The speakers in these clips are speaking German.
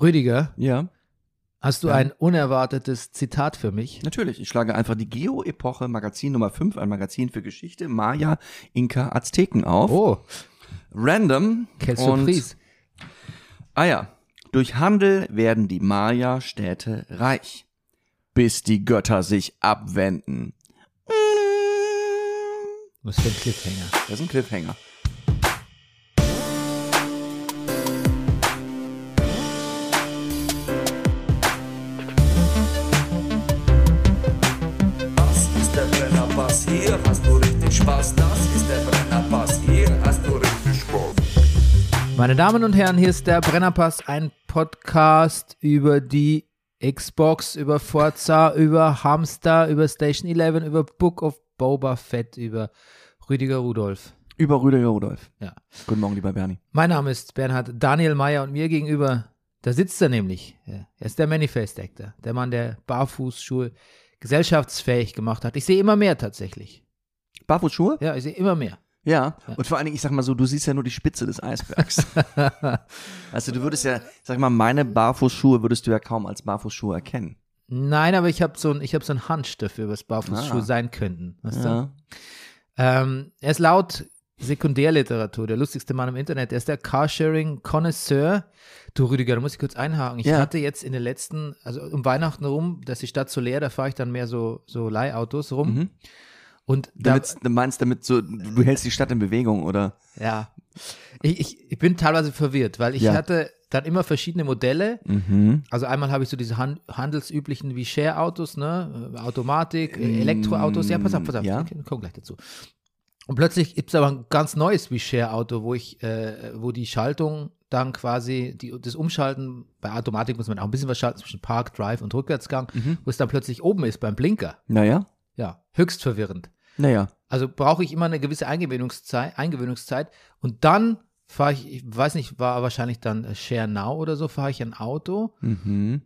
Rüdiger, Ja, hast du Ja. ein unerwartetes Zitat für mich? natürlich. Ich schlage einfach die Geo-Epoche Magazin Nummer 5, ein Magazin für Geschichte, Maya, Inka, Azteken auf. Oh, Random. quelle surprise. Ah ja. Durch Handel werden die Maya-Städte reich, bis die Götter sich abwenden. Was für ein Cliffhanger. Das ist ein Cliffhanger. Meine Damen und Herren, hier ist der Brennerpass, ein Podcast über die Xbox, über Forza, über Hamster, über Station 11, über Book of Boba Fett, über Rüdiger Rudolf. Über Rüdiger Rudolf. Ja. Guten Morgen, lieber Bernie. Mein Name ist Bernhard Daniel Meyer und mir gegenüber, da sitzt er nämlich. Er ist der Manifest Actor, der Mann, der Barfußschuhe gesellschaftsfähig gemacht hat. Ich sehe immer mehr tatsächlich. Barfußschuhe? Ja, ich sehe immer mehr. Ja. Und vor allen Dingen, ich sag mal so, du siehst ja nur die Spitze des Eisbergs. also du würdest ja, sag mal, meine Barfußschuhe würdest du ja kaum als Barfußschuhe erkennen. Nein, aber ich habe so ein, ich habe so einen Hunch dafür, was Barfußschuhe Ah. sein könnten. Weißt du? Ja. Ähm, er ist laut Sekundärliteratur der lustigste Mann im Internet. Er ist der Carsharing-Connoisseur. Du, Rüdiger, da muss ich kurz einhaken. Ich Ja. hatte jetzt in den letzten, also um Weihnachten rum, da ist die Stadt so leer, da fahre ich dann mehr so, so Leihautos rum. Mhm. Und da, Damit, du meinst damit so, du hältst die Stadt in Bewegung, oder? ja, ich, ich, ich bin teilweise verwirrt, weil ich Ja. hatte dann immer verschiedene Modelle. Mhm. Also einmal habe ich so diese Han handelsüblichen wie Share-Autos, ne, Automatik, äh, Mm, Elektroautos. Ja, pass auf, pass auf, ja. ich komme gleich dazu. Und plötzlich gibt es aber ein ganz neues wie Share-Auto, wo ich, äh, wo die Schaltung dann quasi, die, das Umschalten, bei Automatik muss man auch ein bisschen was schalten zwischen Park, Drive und Rückwärtsgang, Mhm. wo es dann plötzlich oben ist beim Blinker. Naja, Ja, höchst verwirrend. Naja. Also brauche ich immer eine gewisse Eingewöhnungszeit, Eingewöhnungszeit und dann fahre ich, ich weiß nicht, war wahrscheinlich dann äh, Share Now oder so, fahre ich ein Auto. Mhm.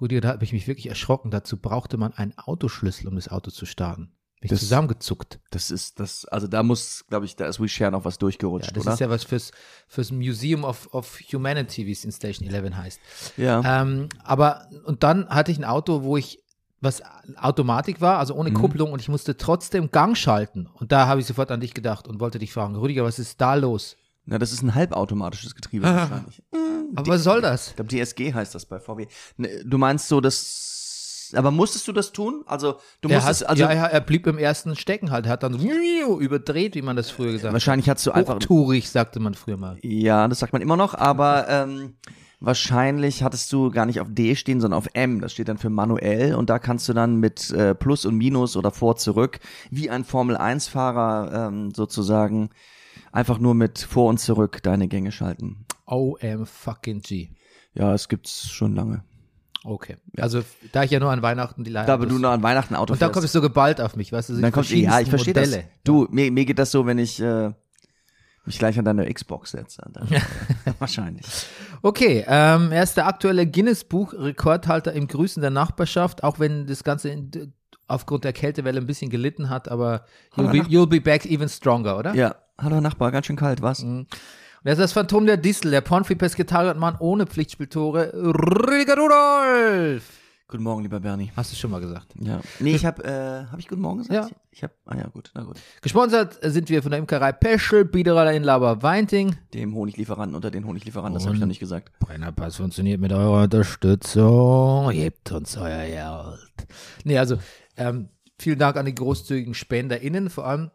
Rüdiger, da habe ich mich wirklich erschrocken. Dazu brauchte man einen Autoschlüssel, um das Auto zu starten. Bin ich Das- zusammengezuckt. Das ist das, also da muss, glaube ich, da ist WeShare noch was Ja, durchgerutscht, das oder? ist ja was fürs, fürs Museum of, of Humanity, wie es in Station 11 heißt. ja. Ähm, aber, und dann hatte ich ein Auto, wo ich, was Automatik war, also ohne Mhm. Kupplung und ich musste trotzdem Gang schalten. Und da habe ich sofort an dich gedacht und wollte dich fragen, Rüdiger, was ist da los? Na, das ist ein halbautomatisches Getriebe wahrscheinlich. Aber was soll das? Ich glaube, DSG heißt das bei VW. Ne, Du meinst so, das, aber musstest du das tun? Also, du Er, musstest, hat, also, ja, ja, er blieb im ersten stecken halt. Er hat dann so überdreht, wie man das früher gesagt hat. wahrscheinlich hast du einfach, Hochtourig, sagte man früher mal. ja, das sagt man immer noch, aber, ähm, wahrscheinlich hattest du gar nicht auf D stehen, sondern auf M. Das steht dann für manuell und da kannst du dann mit äh, Plus und Minus oder vor, zurück, wie ein Formel-1-Fahrer ähm, sozusagen, einfach nur mit vor und zurück deine Gänge schalten. OM fucking G. Ja, es gibt's schon lange. Okay. Also, da ich ja nur an Weihnachten die Leihe Da aber du noch an Weihnachten Auto Und fährst. kommt es so geballt auf mich, weißt du? so die Dann kommt, ja, ich verstehe das. Du, mir, mir geht das so, wenn ich äh, mich gleich an deine Xbox setze. Wahrscheinlich. Okay, ähm, er ist der aktuelle Guinness-Buch-Rekordhalter im Grüßen der Nachbarschaft, auch wenn das Ganze in, aufgrund der Kältewelle ein bisschen gelitten hat, aber you'll be, you'll be back even stronger, oder? Ja, hallo Nachbar, ganz schön kalt, was? Und er ist das Phantom der Distel, der Pornfree-Pesketarier-Mann ohne Pflichtspieltore, Rüdiger Rudolf. Guten Morgen, lieber Bernie. Hast du schon mal gesagt. Ja. Nee, ich habe, äh, habe ich guten Morgen gesagt? Ja. Ich habe, ah ja, gut, na gut. Gesponsert sind wir von der Imkerei Peschel, Biederer in Laber Weinting. Dem Honiglieferanten unter den Honiglieferanten, das habe ich noch nicht gesagt. Brennerpass funktioniert mit eurer Unterstützung. Hebt uns euer Geld. Nee, also ähm, vielen Dank an die großzügigen SpenderInnen. Vor allem,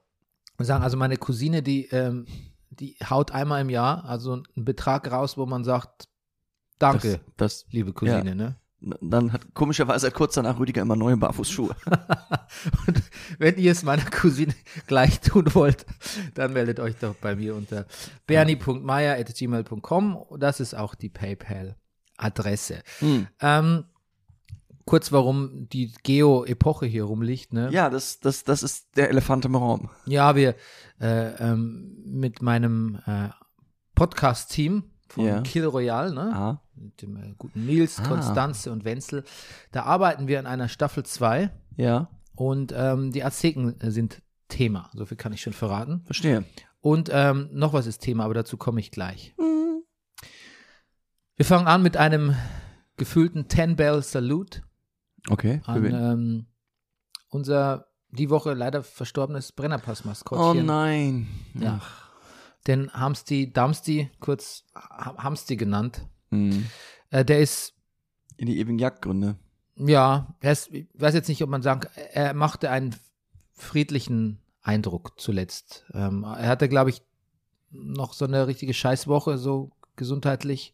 sagen also meine Cousine, die, ähm, die haut einmal im Jahr also einen Betrag raus, wo man sagt, danke, Das, das, liebe Cousine. Ne? Dann hat komischerweise kurz danach Rüdiger immer neue Barfußschuhe. Und wenn ihr es meiner Cousine gleich tun wollt, dann meldet euch doch bei mir unter bernie.meier.gmail.com. Das ist auch die PayPal-Adresse. Hm. Ähm, kurz, warum die Geo-Epoche hier rumliegt. Ne? Ja, das, das, das ist der Elefant im Raum. Ja, wir äh, ähm, mit meinem äh, Podcast-Team von Ja. Kill Royale, ne? Ah. mit dem äh, guten Nils, Ah. Konstanze und Wenzel, da arbeiten wir an einer Staffel 2 Ja, und ähm, die Azteken äh, sind Thema. So viel kann ich schon verraten. verstehe. Und ähm, noch was ist Thema, aber dazu komme ich gleich. Wir fangen an mit einem gefühlten Ten-Bell-Salute Okay. Für an wen? ähm, unser die Woche leider verstorbenes oh Brennerpass-Maskottchen. nein. Ja. Den Hamsti, Damsti, kurz Ha- Hamsti genannt. Hm. Äh, der ist In die ewigen Jagdgründe. Ja, er ist, ich weiß jetzt nicht, ob man sagen kann, er machte einen friedlichen Eindruck zuletzt. Ähm, er hatte, glaube ich, noch so eine richtige Scheißwoche, so gesundheitlich,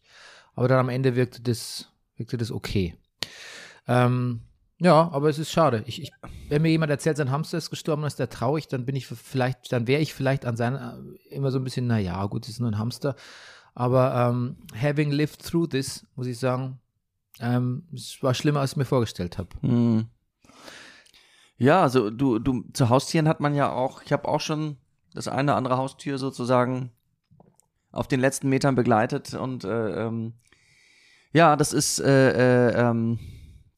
aber dann am Ende wirkte das, wirkte das okay. Ähm, ja, aber es ist schade. Ich, ich, wenn mir jemand erzählt, sein Hamster ist gestorben ist der traurig, dann bin ich vielleicht, dann wäre ich vielleicht an seiner immer so ein bisschen, naja, gut, es ist nur ein Hamster. Aber ähm, having lived through this, muss ich sagen, ähm, es war schlimmer, als ich mir vorgestellt habe. Hm. Ja, also du, du, zu Haustieren hat man ja auch, ich habe auch schon das eine oder andere Haustier sozusagen auf den letzten Metern begleitet und äh, ähm, ja, das ist äh, äh, ähm,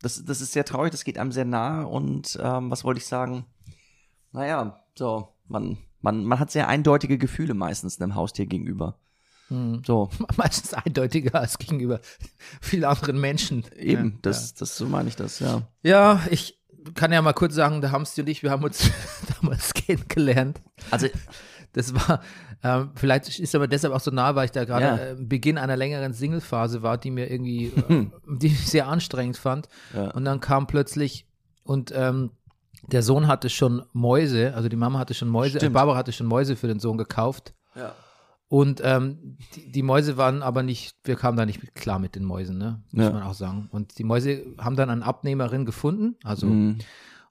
das, das ist sehr traurig, das geht einem sehr nahe und ähm, was wollte ich sagen? Naja, so, man, man, man hat sehr eindeutige Gefühle meistens einem Haustier gegenüber. Hm. So, Meistens eindeutiger als gegenüber vielen anderen Menschen. eben, ja, das, das, so meine ich das, ja. Ja, ich kann ja mal kurz sagen, der Hamsti und ich, wir haben uns damals kennengelernt. Also, Das war, ähm, vielleicht ist aber deshalb auch so nah, weil ich da gerade Ja. äh, Beginn einer längeren Single-Phase war, die mir irgendwie, äh, die ich sehr anstrengend fand. Ja. Und dann kam plötzlich, und ähm, der Sohn hatte schon Mäuse, also die Mama hatte schon Mäuse, äh. Barbara hatte schon Mäuse für den Sohn gekauft. ja. Und ähm, die, die Mäuse waren aber nicht, wir kamen da nicht klar mit den Mäusen, ne? Muss Ja. man auch sagen. Und die Mäuse haben dann eine Abnehmerin gefunden, also Mhm.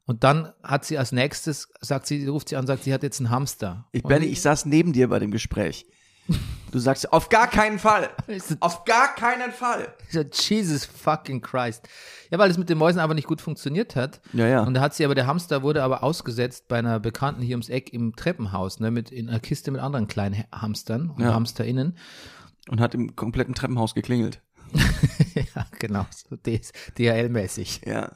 Und dann hat sie als nächstes, sagt sie, ruft sie an, sagt, sie hat jetzt einen Hamster. Ich, Benny, ich saß neben dir bei dem Gespräch. Du sagst, auf gar keinen Fall. Auf gar keinen Fall. Jesus fucking Christ. Ja, weil es mit den Mäusen einfach nicht gut funktioniert hat. Ja, ja. Und da hat sie aber, der Hamster wurde aber ausgesetzt bei einer Bekannten hier ums Eck im Treppenhaus, ne, mit in einer Kiste mit anderen kleinen Ha- Hamstern und Ja. HamsterInnen. Und hat im kompletten Treppenhaus geklingelt. ja, genau, so DHL-mäßig. Ja.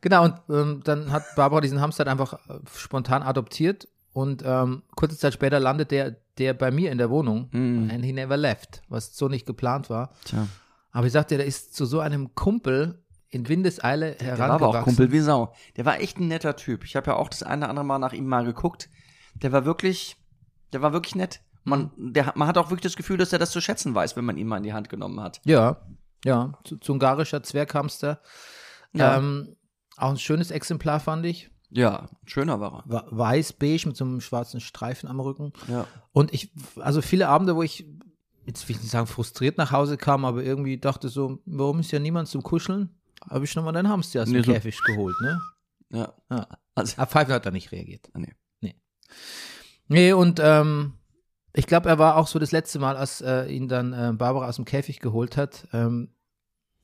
Genau, und ähm, dann hat Barbara diesen Hamster einfach äh, spontan adoptiert und ähm, kurze Zeit später landet der, der bei mir in der Wohnung Mhm. and he never left, was so nicht geplant war. Tja. Aber ich sagte, der ist zu so einem Kumpel in Windeseile Der war aber herangewachsen. auch Kumpel wie Sau. Der war echt ein netter Typ. Ich habe ja auch das eine oder andere Mal nach ihm mal geguckt. Der war wirklich, der war wirklich nett. Man, der, man hat auch wirklich das Gefühl, dass er das zu schätzen weiß, wenn man ihn mal in die Hand genommen hat. Ja, ja, zu- zungarischer Zwerghamster. Ja. Ähm, auch ein schönes Exemplar fand ich. Ja, schöner war Wa- Weiß-beige mit so einem schwarzen Streifen am Rücken. er. Ja. Und ich, also viele Abende, wo ich, jetzt will ich nicht sagen frustriert nach Hause kam, aber irgendwie dachte so, warum ist ja niemand zum Kuscheln? Habe ich nochmal deinen Hamster aus dem Nee, so- Käfig geholt, ne? Ja. Ja. Also, Aber Pfeife hat da nicht reagiert. Ah, nee. Nee. Nee, und ähm, ich glaube, er war auch so das letzte Mal, als äh, ihn dann äh, Barbara aus dem Käfig geholt hat, ähm,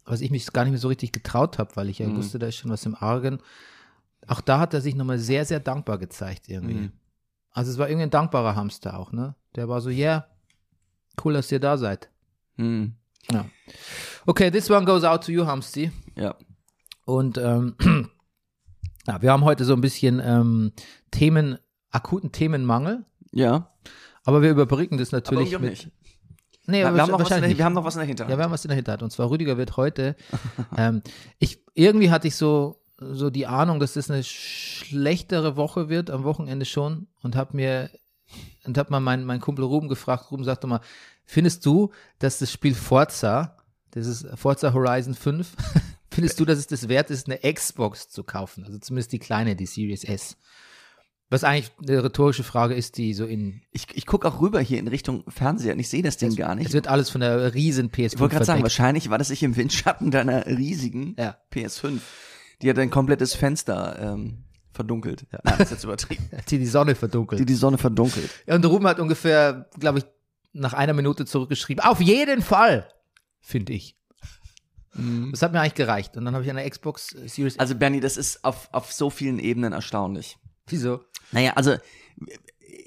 was ich mich gar nicht mehr so richtig getraut habe, weil ich ja Mhm. wusste, da ist schon was im Argen. Auch da hat er sich nochmal sehr, sehr dankbar gezeigt irgendwie. Mhm. Also es war irgendwie ein dankbarer Hamster auch, ne? Der war so, yeah, cool, dass ihr da seid. hm. Ja. Okay, this one goes out to you, Hamsti. ja. Und ähm, ja, wir haben heute so ein bisschen ähm, Themen, akuten Themenmangel, Ja. Aber wir überbrücken das Aber natürlich auch mit. nicht. Nee, wir, aber haben noch was der, wir haben noch was in der Hinterhand. Ja, wir haben was in der Hinterhand. Und zwar Rüdiger wird heute. ähm, ich, irgendwie hatte ich so, so die Ahnung, dass das eine schlechtere Woche wird, am Wochenende schon. Und habe mir, und habe mal meinen mein Kumpel Ruben gefragt. Ruben sagte mal, findest du, dass das Spiel Forza, das ist Forza Horizon 5, findest du, dass es das wert ist, eine Xbox zu kaufen? Also zumindest die kleine, die Series S. Was eigentlich eine rhetorische Frage ist, die so in. ich ich gucke auch rüber hier in Richtung Fernseher und ich sehe das Ding gar nicht. Es wird alles von der riesen PS5 Ich wollte gerade sagen, wahrscheinlich war das sich im Windschatten deiner riesigen Ja. PS5. Die hat ein komplettes Fenster ähm, verdunkelt. Nein, das ist jetzt übertrieben. die die Sonne verdunkelt. Die die Sonne verdunkelt. Ja, und Ruben hat ungefähr, glaube ich, nach einer Minute zurückgeschrieben. Auf jeden Fall, finde ich. Das hat mir eigentlich gereicht. Und dann habe ich eine Xbox Series. Also Bernie, das ist auf, auf so vielen Ebenen erstaunlich. wieso? Naja, also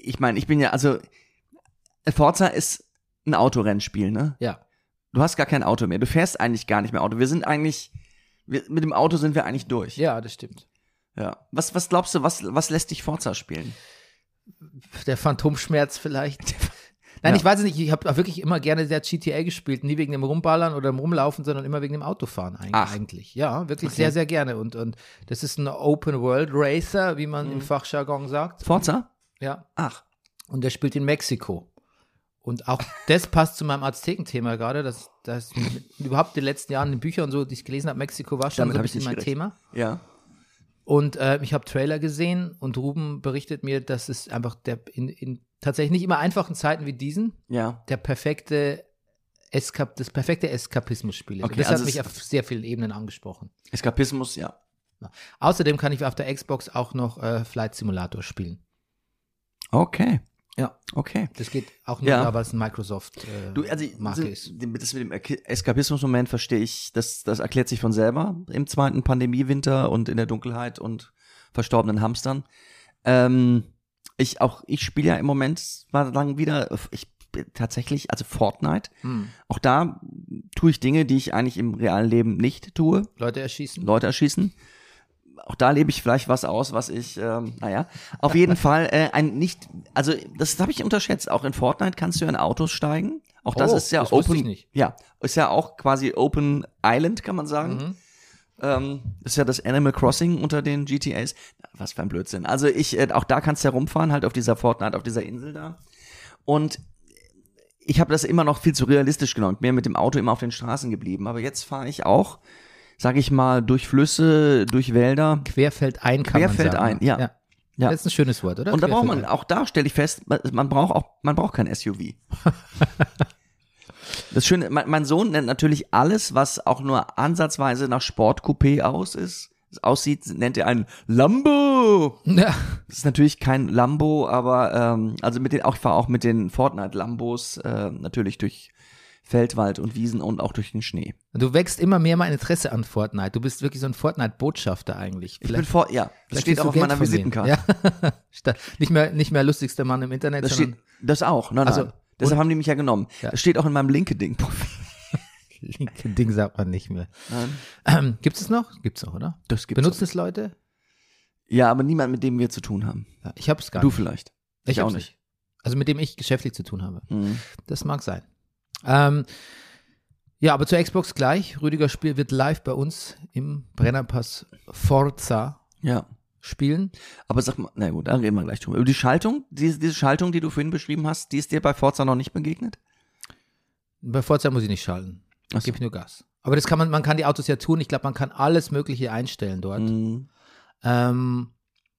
ich meine, ich bin ja, also Forza ist ein Autorennspiel, ne? Ja. Du hast gar kein Auto mehr. Du fährst eigentlich gar nicht mehr Auto. Wir sind eigentlich, wir, mit dem Auto sind wir eigentlich durch. Ja, das stimmt. Ja. Was, was glaubst du, was, was lässt dich Forza spielen? Der Phantomschmerz vielleicht. Nein, Ja. ich weiß es nicht, ich habe wirklich immer gerne der GTA gespielt, nie wegen dem Rumballern oder dem Rumlaufen, sondern immer wegen dem Autofahren eig- Ach. eigentlich. Ja, wirklich Okay. sehr, sehr gerne. Und, und das ist ein Open World Racer, wie man Mhm. im Fachjargon sagt. Forza? Ja. Ach. Und der spielt in Mexiko. Und auch das passt zu meinem Aztekenthema gerade, dass das überhaupt in den letzten Jahren in den Büchern und so, die ich gelesen habe, Mexiko war schon Damit so ein bisschen mein gerechnet. Thema. Ja. Und äh, ich habe Trailer gesehen und Ruben berichtet mir, dass es einfach der in, in tatsächlich nicht immer einfachen Zeiten wie diesen Ja. der perfekte Eskap, das perfekte Eskapismus-Spiel. Okay, das also hat mich auf sehr vielen Ebenen angesprochen. Eskapismus, ja. Außerdem kann ich auf der Xbox auch noch äh, Flight Simulator spielen. Okay. Ja. Okay. Das geht auch nur, Ja. weil es ein Microsoft äh, Du, also, Marke so, ist. das mit dem Eskapismus-Moment verstehe ich, das, das erklärt sich von selber im zweiten Pandemiewinter und in der Dunkelheit und verstorbenen Hamstern. Ähm, ich auch, ich spiele ja im Moment mal lang wieder, ich tatsächlich, also Fortnite. Hm. Auch da tue ich Dinge, die ich eigentlich im realen Leben nicht tue. Leute erschießen. Leute erschießen. Auch da lebe ich vielleicht was aus, was ich, ähm, naja, auf jeden Fall äh, ein nicht, also das habe ich unterschätzt. Auch in Fortnite kannst du in Autos steigen. Auch das Oh, ist ja das Open, ja, ist ja auch quasi Open Island, kann man sagen. Mhm. Ähm, ist ja das Animal Crossing unter den GTAs. Was für ein Blödsinn. Also ich, äh, auch da kannst du ja rumfahren, halt auf dieser Fortnite, auf dieser Insel da. Und ich habe das immer noch viel zu realistisch genommen. Mir mit dem Auto immer auf den Straßen geblieben. Aber jetzt fahre ich auch, sag ich mal, durch Flüsse, durch Wälder. Querfeldein kann man Querfeldein, sagen. ja. ja. Ja. Das ist ein schönes Wort, oder? Und da braucht man, auch da stelle ich fest, man- man braucht auch, man braucht kein SUV. Das Schöne, mein, mein Sohn nennt natürlich alles, was auch nur ansatzweise nach Sportcoupé aus ist, aussieht, nennt er ein Lambo. Ja. Das ist natürlich kein Lambo, aber ähm, also mit den, auch ich fahre auch mit den Fortnite Lambos äh, natürlich durch Feldwald und Wiesen und auch durch den Schnee. Du wächst immer mehr mein Interesse an Fortnite. Du bist wirklich so ein Fortnite-Botschafter eigentlich. Ich bin vor, ja, das vielleicht steht auch auf Geld meiner. Visitenkarte. Ja. Nicht, mehr, nicht mehr lustigster Mann im Internet, Das steht, das auch, nein, nein. Also, Deshalb haben die mich ja genommen. Ja. Das steht auch in meinem LinkedIn-Profil. linke Ding sagt man nicht mehr. Ähm, Gibt es noch? Gibt es noch, oder? Das gibt's Benutzen es Leute? Ja, aber niemand, mit dem wir zu tun haben. Ja, ich habe es gar Du nicht. vielleicht. Ich, Ich auch hab's nicht. Also mit dem ich geschäftlich zu tun habe. Mhm. Das mag sein. Ähm, ja, aber zur Xbox gleich. Rüdiger Spiel wird live bei uns im Brennerpass Forza Ja. Spielen. Aber sag mal, na gut, da reden wir gleich drüber. Über die Schaltung, diese, diese Schaltung, die du vorhin beschrieben hast, die ist dir bei Forza noch nicht begegnet? Bei Forza muss ich nicht schalten. Ach so. Gebe ich nur Gas. Aber das kann man, man kann die Autos ja tun. Ich glaube, man kann alles Mögliche einstellen dort. Mhm. Ähm,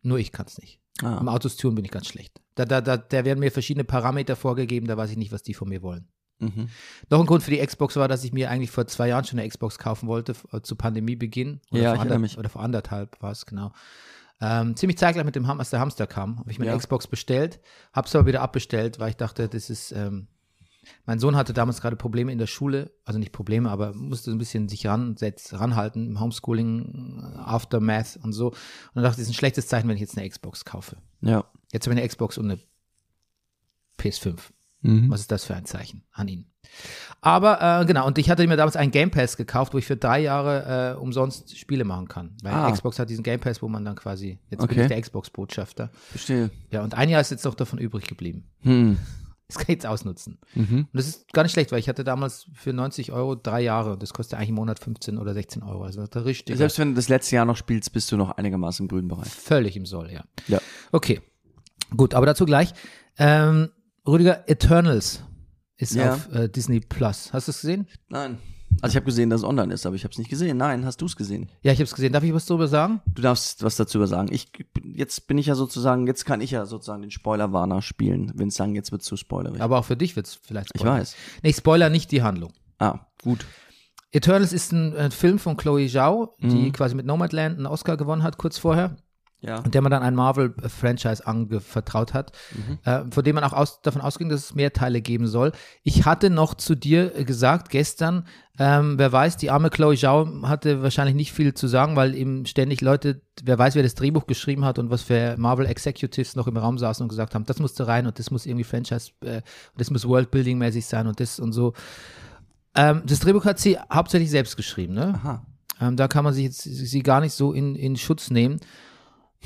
nur ich kann es nicht. Im Ah. Autos tun bin ich ganz schlecht. Da, da, da, da werden mir verschiedene Parameter vorgegeben, da weiß ich nicht, was die von mir wollen. Mhm. Noch ein Grund für die Xbox war, dass ich mir eigentlich vor zwei Jahren schon eine Xbox kaufen wollte, äh, zu Pandemiebeginn. Oder Ja, vor ich ander- mich. Oder vor anderthalb war es, genau. Ähm, ziemlich zeitgleich mit dem Ham, als der Hamster kam, habe ich mir eine Ja. Xbox bestellt, habe es aber wieder abbestellt, weil ich dachte, das ist, ähm, mein Sohn hatte damals gerade Probleme in der Schule, also nicht Probleme, aber musste so ein bisschen sich ransetz, ranhalten im Homeschooling, äh, Aftermath und so. Und dann dachte ich, das ist ein schlechtes Zeichen, wenn ich jetzt eine Xbox kaufe. Ja. Jetzt habe ich eine Xbox und eine PS5. Mhm. Was ist das für ein Zeichen an ihn? Aber äh, genau, und ich hatte mir damals einen Game Pass gekauft, wo ich für drei Jahre äh, umsonst Spiele machen kann. Weil Ah. Xbox hat diesen Game Pass, wo man dann quasi, jetzt bin Okay. ich der Xbox-Botschafter. Verstehe. Ja, und ein Jahr ist jetzt noch davon übrig geblieben. Hm. Das kann ich jetzt ausnutzen. Mhm. Und das ist gar nicht schlecht, weil ich hatte damals für 90 Euro drei Jahre und das kostet eigentlich im Monat 15 oder 16 Euro. Also das richtig Selbst wenn du das letzte Jahr noch spielst, bist du noch einigermaßen im grünen Bereich. völlig im Soll, ja. Ja. Okay, gut, aber dazu gleich. Ähm, Rüdiger, Eternals ist Ja. auf äh, Disney Plus. Hast du es gesehen? Nein. Also ich habe gesehen, dass es online ist, aber ich habe es nicht gesehen. Nein, hast du es gesehen? Ja, ich habe es gesehen. Darf ich was darüber sagen? Du darfst was dazu sagen. Ich jetzt bin ich ja sozusagen, jetzt kann ich ja sozusagen den Spoiler-Warner spielen, wenn es sagen, jetzt wird zu spoilerig. Aber auch für dich wird es vielleicht ich spoilern. weiß. Nee, ich spoiler nicht die Handlung. Ah, gut. Eternals ist ein äh, Film von Chloe Zhao, die Mhm. quasi mit Nomadland einen Oscar gewonnen hat, kurz vorher. Ja. und der man dann ein Marvel-Franchise anvertraut hat, Mhm. äh, von dem man auch aus, davon ausging, dass es mehr Teile geben soll. Ich hatte noch zu dir äh, gesagt gestern, ähm, wer weiß, die arme Chloe Zhao hatte wahrscheinlich nicht viel zu sagen, weil ihm ständig Leute, wer weiß, wer das Drehbuch geschrieben hat und was für Marvel Executives noch im Raum saßen und gesagt haben, das musste rein und das muss irgendwie Franchise, äh, das muss Worldbuilding-mäßig sein und das und so. Ähm, das Drehbuch hat sie hauptsächlich selbst geschrieben, ne? Aha. Ähm, da kann man sich jetzt sie gar nicht so in, in Schutz nehmen.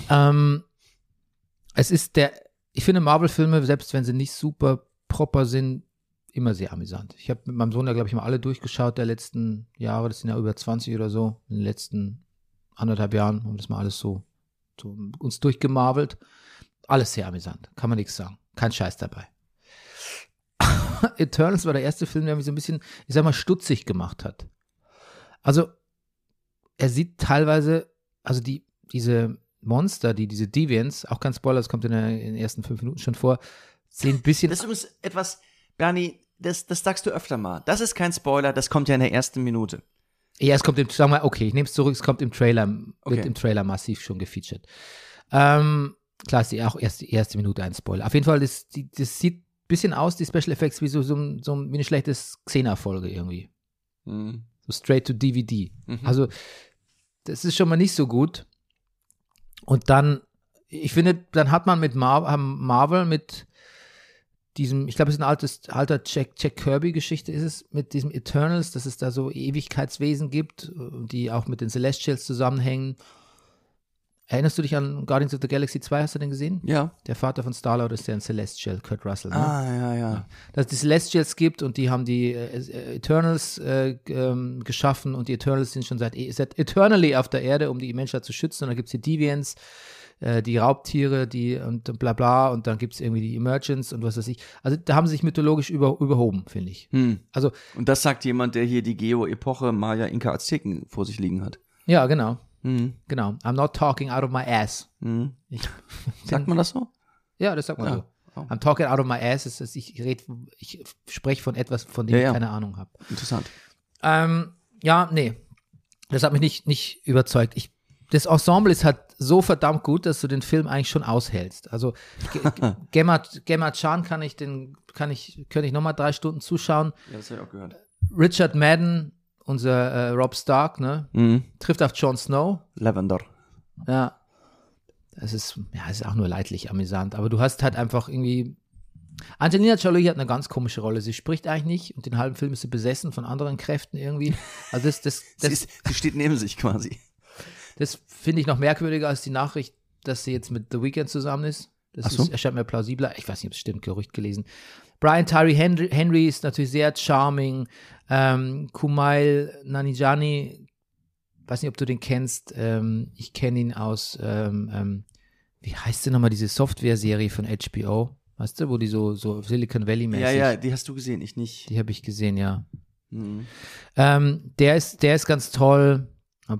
Ähm, es ist der, ich finde Marvel-Filme, selbst wenn sie nicht super proper sind, immer sehr amüsant. Ich habe mit meinem Sohn da, glaube ich, mal alle durchgeschaut der letzten Jahre. Das sind ja über 20 oder so. In den letzten anderthalb Jahren haben wir das mal alles so, so uns durchgemarvelt. Alles sehr amüsant. Kann man nichts sagen. Kein Scheiß dabei. Eternals war der erste Film, der mich so ein bisschen, ich sag mal, stutzig gemacht hat. Also, er sieht teilweise, also die, diese Monster, die, diese Deviants, auch kein Spoiler, das kommt in, der, in den ersten fünf Minuten schon vor, sehen ein bisschen. Das ist übrigens etwas, Bernie, das, das sagst du öfter mal. Das ist kein Spoiler, das kommt ja in der ersten Minute. Ja, es kommt im, sagen wir, okay, ich nehme es zurück, es kommt im Trailer, Okay. wird im Trailer massiv schon gefeatured. Ähm, klar ist die auch erst die erste Minute ein Spoiler. Auf jeden Fall, das, die, das sieht ein bisschen aus, die Special Effects, wie so, so, ein- so wie eine schlechte Xena-Folge irgendwie. Mhm. So straight to DVD. Mhm. Also, das ist schon mal nicht so gut. Und dann, ich finde, dann hat man mit Mar haben Marvel mit diesem, ich glaube, es ist ein altes, alter Jack, Jack Kirby-Geschichte ist es, mit diesem Eternals, dass es da so Ewigkeitswesen gibt, äh, die auch mit den Celestials zusammenhängen. Erinnerst du dich an Guardians of the Galaxy 2, hast du den gesehen? Ja. Der Vater von Star-Lord ist der ein Celestial, Kurt Russell. Ne? Ah, ja, ja. dass es die Celestials gibt und die haben die äh, äh, Eternals äh, ähm, geschaffen und die Eternals sind schon seit, eh- seit eternally auf der Erde, um die Menschheit zu schützen. Und dann gibt es die Deviants, äh, die Raubtiere, die und bla bla und dann gibt es irgendwie die Emergence und was weiß ich. Also da haben sie sich mythologisch über, überhoben, finde ich. Hm. Also, Und das sagt jemand, der hier die Geo-Epoche Maya, Inka, Azteken vor sich liegen hat. ja, genau. Mhm. Genau. I'm not talking out of my ass. Mhm. Ich, Sagt man das so? ja, das sagt man Ja. so. Oh. I'm talking out of my ass. Ist, dass ich red, ich spreche von etwas, von dem Ja, ich keine Ahnung habe. Interessant. Ähm, ja, nee. Das hat mich nicht, nicht überzeugt. Ich, das Ensemble ist halt so verdammt gut, dass du den Film eigentlich schon aushältst. Also Ge- Ge- Gemma, Gemma Chan kann ich den, kann ich, könnte ich nochmal drei Stunden zuschauen. Ja, das habe ich auch gehört. Richard Madden, unser äh, Rob Stark, ne, Mhm. trifft auf Jon Snow. Lavender. Ja. Das ist, ja, es ist auch nur leidlich amüsant. Aber du hast halt einfach irgendwie. Angelina Jolie hat eine ganz komische Rolle. Sie spricht eigentlich nicht und den halben Film ist sie besessen von anderen Kräften irgendwie. Also das, das, Sie, das, ist, sie steht neben sich quasi. Das finde ich noch merkwürdiger als die Nachricht, dass sie jetzt mit The Weeknd zusammen ist. Das so. ist, erscheint mir plausibler. Ich weiß nicht, ob es stimmt, Gerücht gelesen. Brian Tyree Henry, Henry ist natürlich sehr charming. Ähm, Kumail Nanijani, weiß nicht, ob du den kennst. Ähm, ich kenne ihn aus, ähm, ähm, wie heißt denn nochmal diese Software-Serie von HBO? Weißt du, wo die so, so Silicon Valley-mäßig. Ja, ja, die hast du gesehen, ich nicht. Die habe ich gesehen, ja. Mhm. Ähm, der, ist, der ist ganz toll.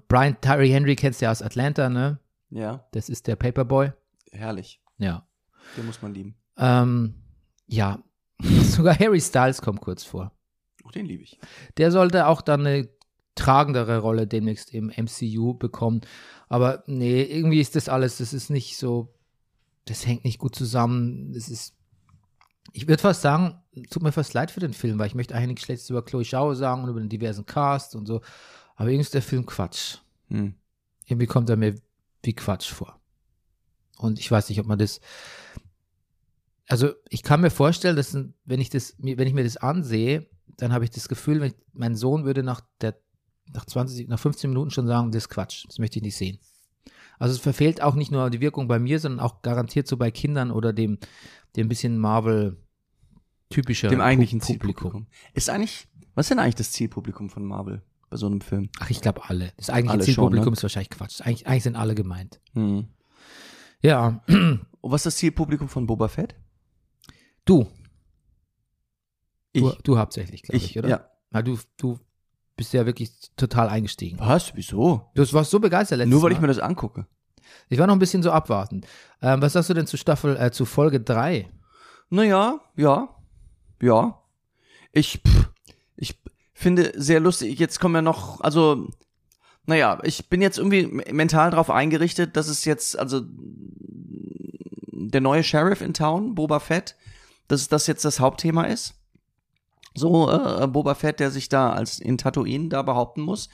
Brian Tyree Henry kennst du ja aus Atlanta, ne? Ja, Das ist der Paperboy. herrlich. Ja. Den muss man lieben. Ähm, ja. Sogar Harry Styles kommt kurz vor. Auch den liebe ich. Der sollte auch dann eine tragendere Rolle demnächst im MCU bekommen. Aber nee, irgendwie ist das alles, das ist nicht so, das hängt nicht gut zusammen. Das ist, ich würde fast sagen, tut mir fast leid für den Film, weil ich möchte eigentlich nichts Schlechtes über Chloe Zhao sagen und über den diversen Cast und so. Aber irgendwie ist der Film Quatsch. Hm. irgendwie kommt er mir wie Quatsch vor. Und ich weiß nicht, ob man das. Also ich kann mir vorstellen, dass wenn ich das, mir- wenn ich mir das ansehe, dann habe ich das Gefühl, wenn ich, mein Sohn würde nach der, nach 20, nach 15 Minuten schon sagen, das ist Quatsch, das möchte ich nicht sehen. Also es verfehlt auch nicht nur die Wirkung bei mir, sondern auch garantiert so bei Kindern oder dem, dem bisschen Marvel typischer Dem eigentlichen Pu- Publikum. Zielpublikum. Ist eigentlich, was ist denn eigentlich das Zielpublikum von Marvel bei so einem Film? Ach, ich glaube alle. Das eigentliche Alle schon, Zielpublikum ne? ist wahrscheinlich Quatsch. Eigentlich, eigentlich sind alle gemeint. Hm. Ja, Und was ist das Zielpublikum von Boba Fett? du, Ich. Du, du hauptsächlich, glaube ich, ich, oder? ja. Na, du, du bist ja wirklich total eingestiegen. Was? Wieso? Du warst so begeistert letztes Nur weil Mal. ich mir das angucke. ich war noch ein bisschen so abwartend. Ähm, was sagst du denn zu Staffel, äh, zu Folge 3? Naja, ja, ja. Ich, pff, ich finde sehr lustig. Jetzt kommen ja noch, also, naja, ich bin jetzt irgendwie me- mental darauf eingerichtet, dass es jetzt, also, der neue Sheriff in Town, Boba Fett, dass das jetzt das Hauptthema ist. So, äh, Boba Fett, der sich da als in Tatooine da behaupten muss.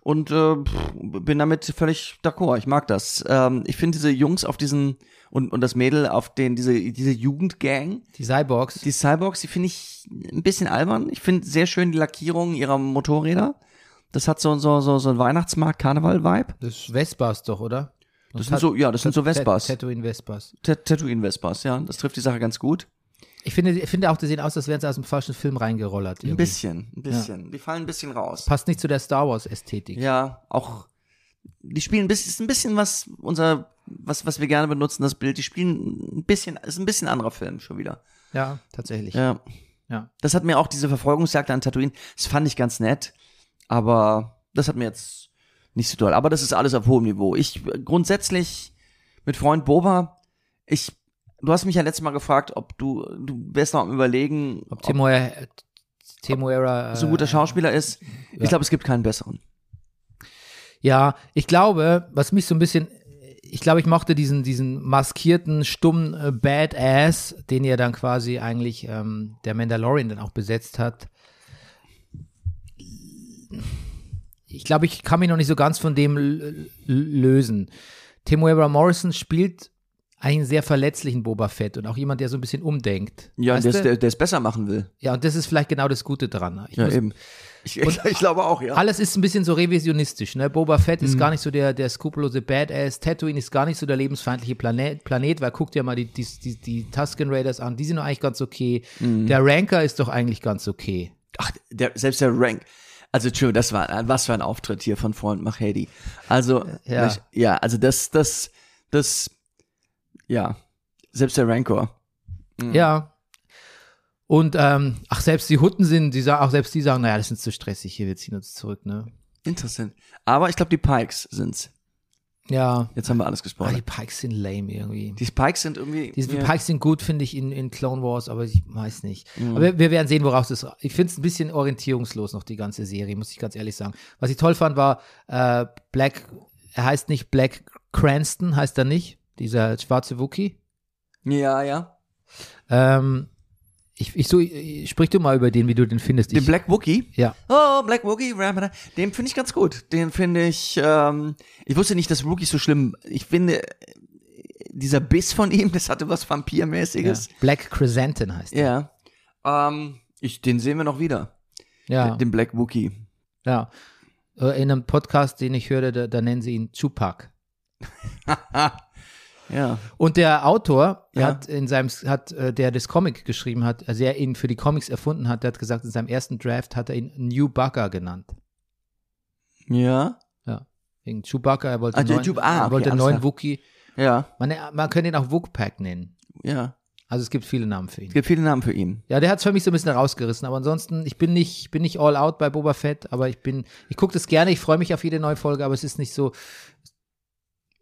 Und äh, bin damit völlig d'accord. Ich mag das. Ähm, ich finde diese Jungs auf diesen und, und das Mädel auf den, diese, diese Jugendgang, Die Cyborgs? die Cyborgs, die finde ich ein bisschen albern. Ich finde sehr schön die Lackierung ihrer Motorräder. Das hat so, so, so, so ein Weihnachtsmarkt-Karneval-Vibe. das ist Vespas doch, oder? Das sind so, ja, das sind so Vespas. Tatooine Vespas. Tat- Tatooine-Vespas, ja. Das trifft die Sache ganz gut. Ich finde, ich finde auch, die sehen aus, als wären sie aus dem falschen Film reingerollert. Ein irgendwie. bisschen, ein bisschen. Die fallen ein bisschen raus. Passt nicht zu der Star Wars-Ästhetik. Ja, auch die spielen ein bisschen, ist ein bisschen was unser, was, was wir gerne benutzen, das Bild. Die spielen ein bisschen, ist ein bisschen anderer Film schon wieder. Ja, tatsächlich. Ja. Ja. Das hat mir auch diese Verfolgungsjagd an Tatooine, das fand ich ganz nett, aber das hat mir jetzt nicht so doll. Aber das ist alles auf hohem Niveau. Ich äh, grundsätzlich mit Freund Boba, ich, du hast mich ja letztes Mal gefragt, ob du, du wärst noch am überlegen, Ob Temuera, Temuera so ein guter Schauspieler ist. Ich glaube, es gibt keinen besseren. Ja, ich glaube, was mich so ein bisschen, ich glaube, ich mochte diesen, diesen maskierten, stummen äh, Badass, den ja dann quasi eigentlich ähm, der Mandalorian dann auch besetzt hat. Ich glaube, ich kann mich noch nicht so ganz von dem lösen. Temuera Morrison spielt einen sehr verletzlichen Boba Fett und auch jemand, der so ein bisschen umdenkt. Ja, der, der, der es besser machen will. ja, und das ist vielleicht genau das Gute dran. Ich Ja, muss- eben. Ich, ich, ich glaube auch, ja. alles ist ein bisschen so revisionistisch. Ne? Boba Fett Mhm. ist gar nicht so der, der skrupellose Badass. Tatooine ist gar nicht so der lebensfeindliche Planet, Planet weil guck dir mal die, die, die, die Tusken Raiders an. Die sind doch eigentlich ganz okay. Mhm. Der Ranker ist doch eigentlich ganz okay. Ach, der, selbst der Rank. Also, Entschuldigung, das war, was für ein Auftritt hier von Freund Machedi. Also, Ja. ich- ja, also das, das, das, ja, selbst der Rancor. Mhm. Ja. Und ähm, ach, selbst die Hutten sind, die sagen, auch selbst die sagen, naja, das ist zu stressig hier, wir ziehen uns zurück, ne? Interessant. Aber ich glaube, die Pikes sind's. Ja. Jetzt haben wir alles Ah, die. Pikes sind lame irgendwie. Die Pikes sind irgendwie. Die, die ja, Pikes sind gut, finde ich, in, in Clone Wars, aber ich weiß nicht. Mhm. Aber wir, wir werden sehen, woraus das. Ich finde es ein bisschen orientierungslos noch, die ganze Serie, muss ich ganz ehrlich sagen. Was ich toll fand, war äh, Black, er heißt nicht Black Cranston, heißt er nicht, dieser schwarze Wookie. ja, ja. Ähm, ich, ich so, ich, sprich du mal über den, wie du den findest. Den Ich, Black Wookie. ja. Oh, Black Wookie, den finde ich ganz gut. Den finde ich, ähm, ich wusste nicht, dass Wookies so schlimm, ich finde, äh, dieser Biss von ihm, das hatte was ja. Vampirmäßiges. Black Chrysanthemum heißt er. Ja. Ähm, ich, den sehen wir noch wieder. Ja, Den Black Wookie. ja. Äh, In einem Podcast, den ich hörte, da, da nennen sie ihn Tupac. Ja. Und der Autor Ja. hat in seinem, hat, äh, der das Comic geschrieben hat, also er ihn für die Comics erfunden hat, der hat gesagt, in seinem ersten Draft hat er ihn New Bugger genannt. Ja. Ja. Wegen Chewbacca, er wollte Ah, neuen, Chew- ah, okay, wollte neuen klar. Wookie. Ja. Man, man könnte ihn auch Wookpack nennen. Ja. Also es gibt viele Namen für ihn. Es gibt viele Namen für ihn. Ja, der hat es für mich so ein bisschen rausgerissen, aber ansonsten, ich bin nicht, bin nicht all out bei Boba Fett, aber ich bin, ich gucke das gerne, ich freue mich auf jede neue Folge, aber es ist nicht so,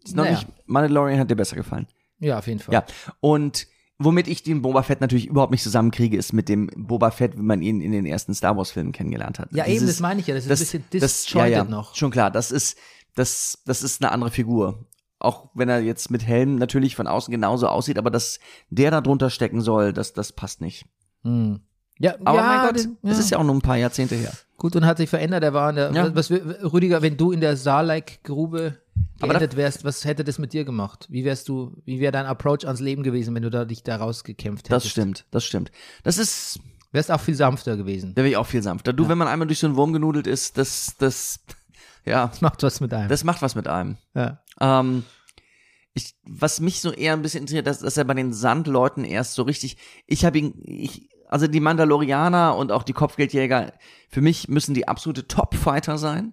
Ist noch Naja. nicht, Mandalorian hat dir besser gefallen. ja, auf jeden Fall. Ja. Und womit ich den Boba Fett natürlich überhaupt nicht zusammenkriege, ist mit dem Boba Fett, wie man ihn in den ersten Star Wars Filmen kennengelernt hat. Ja, eben, Dieses- das meine ich ja, das ist das, ein bisschen das, disjointed ja, ja, noch. Schon klar, das ist, das, das ist eine andere Figur. Auch wenn er jetzt mit Helm natürlich von außen genauso aussieht, aber dass der da drunter stecken soll, das, das passt nicht. Hm. Ja, Aber ja, mein Gott, den- es ist ja auch nur ein paar Jahrzehnte her. Gut und hat sich verändert. Er war in der, Ja. was, Rüdiger, wenn du in der Saarleik-Grube geendet wärst, was hätte das mit dir gemacht? Wie wärst du, wie wäre dein Approach ans Leben gewesen, wenn du da dich da rausgekämpft hättest? Das stimmt, das stimmt. Das ist, Wärst auch viel sanfter gewesen. da wäre ich auch viel sanfter. Du, wenn man einmal durch so einen Wurm genudelt ist, das, das, ja, Das macht was mit einem. das macht was mit einem. ja. Ähm, ich, was mich so eher ein bisschen interessiert, dass, dass er bei den Sandleuten erst so richtig, ich habe ihn, ich, also die Mandalorianer und auch die Kopfgeldjäger, für mich müssen die absolute Top-Fighter sein.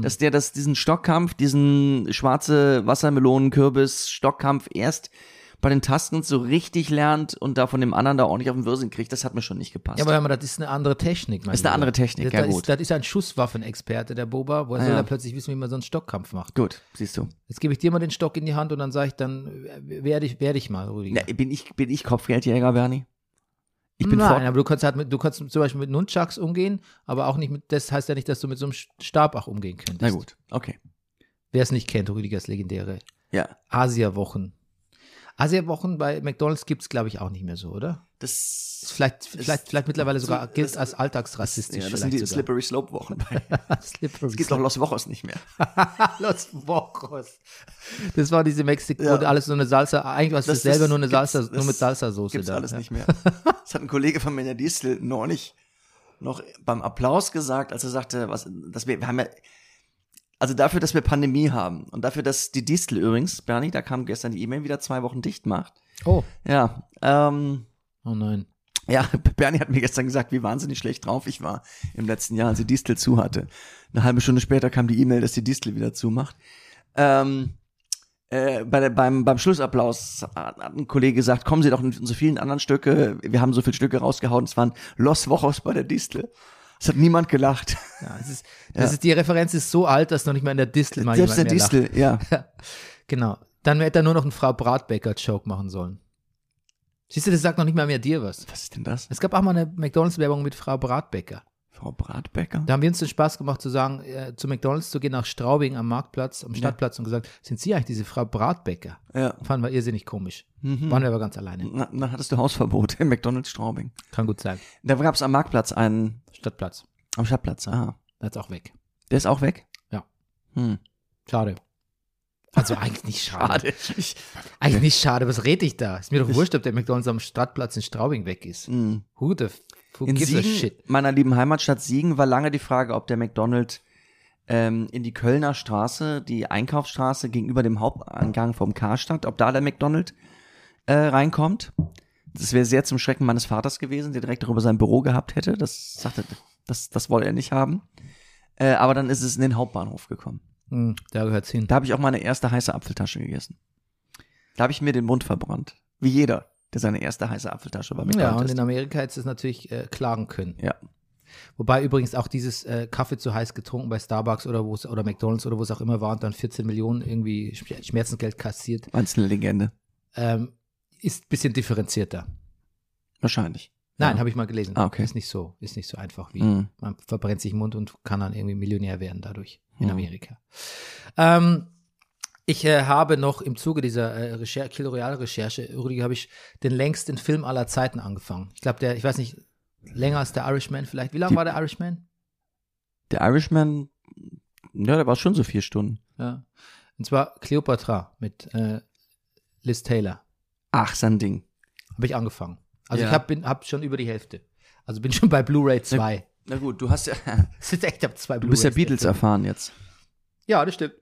Dass der das, diesen Stockkampf, diesen schwarze Wassermelonen-Kürbis-Stockkampf erst bei den Taskens so richtig lernt und da von dem anderen da ordentlich auf den Wirsing kriegt, das hat mir schon nicht gepasst. Ja, aber hör mal, das ist eine andere Technik. Mein Ist eine Lieber. andere Technik, das, ja das gut. Ist, das ist ein Schusswaffenexperte, der Boba. Woher Ah, soll ja. er plötzlich wissen, wie man so einen Stockkampf macht? Gut, siehst du. Jetzt gebe ich dir mal den Stock in die Hand und dann sage ich, dann äh, werde ich, werde ich mal, Rüdiger. Ja, bin ich, bin ich Kopfgeldjäger, Bernie? Ich bin Nein, aber du kannst halt mit, du kannst zum Beispiel mit Nunchucks umgehen, aber auch nicht mit, das heißt ja nicht, dass du mit so einem Stab auch umgehen könntest. Na gut, okay. Wer es nicht kennt, Rüdigers legendäre Ja, Asia-Wochen. Asia-Wochen bei McDonalds gibt es, glaube ich, auch nicht mehr so, oder? Das Ist vielleicht, vielleicht, vielleicht mittlerweile so- sogar gilt das- als alltagsrassistisch. Ja, das sind die sogar. Slippery Slope Wochen. Slippery Es gibt doch Los Wochos nicht mehr. Los Wochos. Das war diese Mexiko, Ja. alles so eine Salsa, eigentlich war es Das- dasselbe, das nur eine Salsa, nur mit Salsa-Soße Gibt's da. alles ja. nicht mehr. Das hat ein Kollege von Menja Diesel neulich noch beim Applaus gesagt, als er sagte, was, dass wir, wir haben ja, also dafür, dass wir Pandemie haben und dafür, dass die Distel übrigens, Bernie, da kam gestern die E-Mail wieder zwei Wochen dicht macht. Oh. Ja, ähm, Oh nein. Ja, Bernie hat mir gestern gesagt, wie wahnsinnig schlecht drauf ich war im letzten Jahr, als die Distel zu hatte. Eine halbe Stunde später kam die E-Mail, dass die Distel wieder zumacht. Ähm, äh, bei der, beim, beim Schlussapplaus hat ein Kollege gesagt, kommen Sie doch in so vielen anderen Stücke, wir haben so viele Stücke rausgehauen, es waren Los Wochos bei der Distel. Es hat niemand gelacht. Ja, es ist, das ist, die Referenz ist so alt, dass noch nicht mal in der Distel mal Selbst der jemand mehr Distel, ja. lacht. Genau. Dann hätte er nur noch einen Frau Bratbecker-Joke machen sollen. Siehst du, das sagt noch nicht mal mehr dir was. Was ist denn das? Es gab auch mal eine McDonalds-Werbung mit Frau Bratbecker. Frau Bratbecker? Da haben wir uns den Spaß gemacht zu sagen, äh, zu McDonalds zu gehen nach Straubing am Marktplatz, am Stadtplatz und gesagt, sind Sie eigentlich diese Frau Bratbecker? Ja. Fanden wir irrsinnig komisch. Mhm. Waren wir aber ganz alleine. Na, dann hattest du Hausverbot im McDonalds Straubing. Kann gut sein. Da gab es am Marktplatz einen, Stadtplatz. am Stadtplatz, aha. Das ist auch weg. Der ist auch weg? Ja. Hm. Schade. Also eigentlich nicht schade. Schade. Ich, Eigentlich nicht schade. Was rede ich da? Ist mir doch wurscht, ob der McDonalds am Stadtplatz in Straubing weg ist. hm. Who the who In gives a Siegen, shit? meiner lieben Heimatstadt Siegen, war lange die Frage, ob der McDonald's ähm, in die Kölner Straße, die Einkaufsstraße gegenüber dem Haupteingang vom Karstadt, ob da der McDonald's äh, reinkommt. Das wäre sehr zum Schrecken meines Vaters gewesen, der direkt darüber sein Büro gehabt hätte. Das sagte, das, das wollte er nicht haben. Äh, aber dann ist es in den Hauptbahnhof gekommen. Hm, da gehört's hin. Da habe ich auch meine erste heiße Apfeltasche gegessen. Da habe ich mir den Mund verbrannt. Wie jeder, der seine erste heiße Apfeltasche bei Ja, McDonald's und in Amerika hättest du es natürlich äh, klagen können. Ja. Wobei übrigens auch dieses äh, Kaffee zu heiß getrunken bei Starbucks oder oder McDonalds oder wo es auch immer war und dann 14 Millionen irgendwie Schmer- Schmerzensgeld kassiert, Meinst du eine Legende? ähm, ist ein bisschen differenzierter. Wahrscheinlich. Nein, Ja. habe ich mal gelesen. Ah, okay. Ist nicht so, ist nicht so einfach wie Mhm. man verbrennt sich den Mund und kann dann irgendwie Millionär werden dadurch in Mhm. Amerika. Ähm, ich äh, habe noch im Zuge dieser äh, Recher Kill Royale Recherche, Rüdiger, habe ich den längsten Film aller Zeiten angefangen. Ich glaube, der, ich weiß nicht, länger als der Irishman vielleicht. Wie lange Die- war der Irishman? Der Irishman, ja, der war schon so vier Stunden. Ja. Und zwar Cleopatra mit äh, Liz Taylor. Ach, sein Ding. Habe ich angefangen. Also Ja. ich habe hab schon über die Hälfte. Also bin schon bei Blu-ray 2. Na gut, du hast ja, Das ist echt, ich habe zwei du bist ja Beatles dafür. erfahren jetzt. Ja, das stimmt.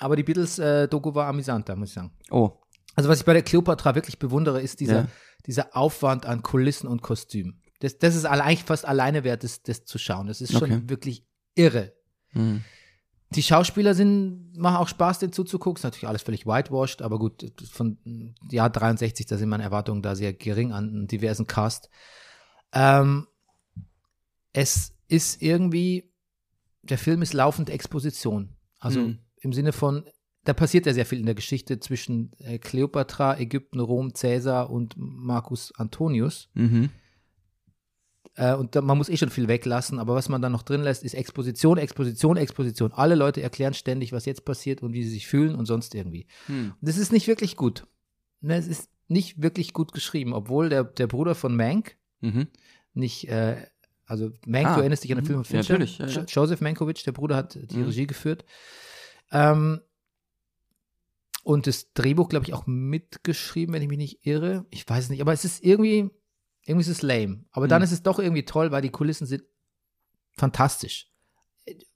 Aber die Beatles-Doku war amüsanter, muss ich sagen. Oh, Also was ich bei der Cleopatra wirklich bewundere, ist dieser, Ja. dieser Aufwand an Kulissen und Kostüm. Das, das ist eigentlich fast alleine wert, das, das zu schauen. Das ist schon Okay. wirklich irre. hm. Die Schauspieler sind, machen auch Spaß, denen zuzugucken. Ist natürlich alles völlig whitewashed, aber gut, von Jahr 63, da sind meine Erwartungen da sehr gering an einen diversen Cast. Ähm, es ist irgendwie, der Film ist laufend Exposition. Also Mhm. im Sinne von, da passiert ja sehr viel in der Geschichte zwischen äh, Kleopatra, Ägypten, Rom, Cäsar und Marcus Antonius. Mhm. Äh, und da, man muss eh schon viel weglassen, aber was man dann noch drin lässt, ist Exposition, Exposition, Exposition. Alle Leute erklären ständig, was jetzt passiert und wie sie sich fühlen und sonst irgendwie. Hm. Und das ist nicht wirklich gut. Ne, es ist nicht wirklich gut geschrieben, obwohl der, der Bruder von Mank Mhm. nicht, äh, also Mank, Ah, du erinnerst dich an den mhm. Film von Ja, Fincher? natürlich, ja, ja. Jo- Joseph Mankiewicz, der Bruder hat die Mhm. Regie geführt. Ähm, und das Drehbuch, glaube ich, auch mitgeschrieben, wenn ich mich nicht irre. Ich weiß es nicht, aber es ist irgendwie, irgendwie ist es lame. Aber dann Mhm. ist es doch irgendwie toll, weil die Kulissen sind fantastisch.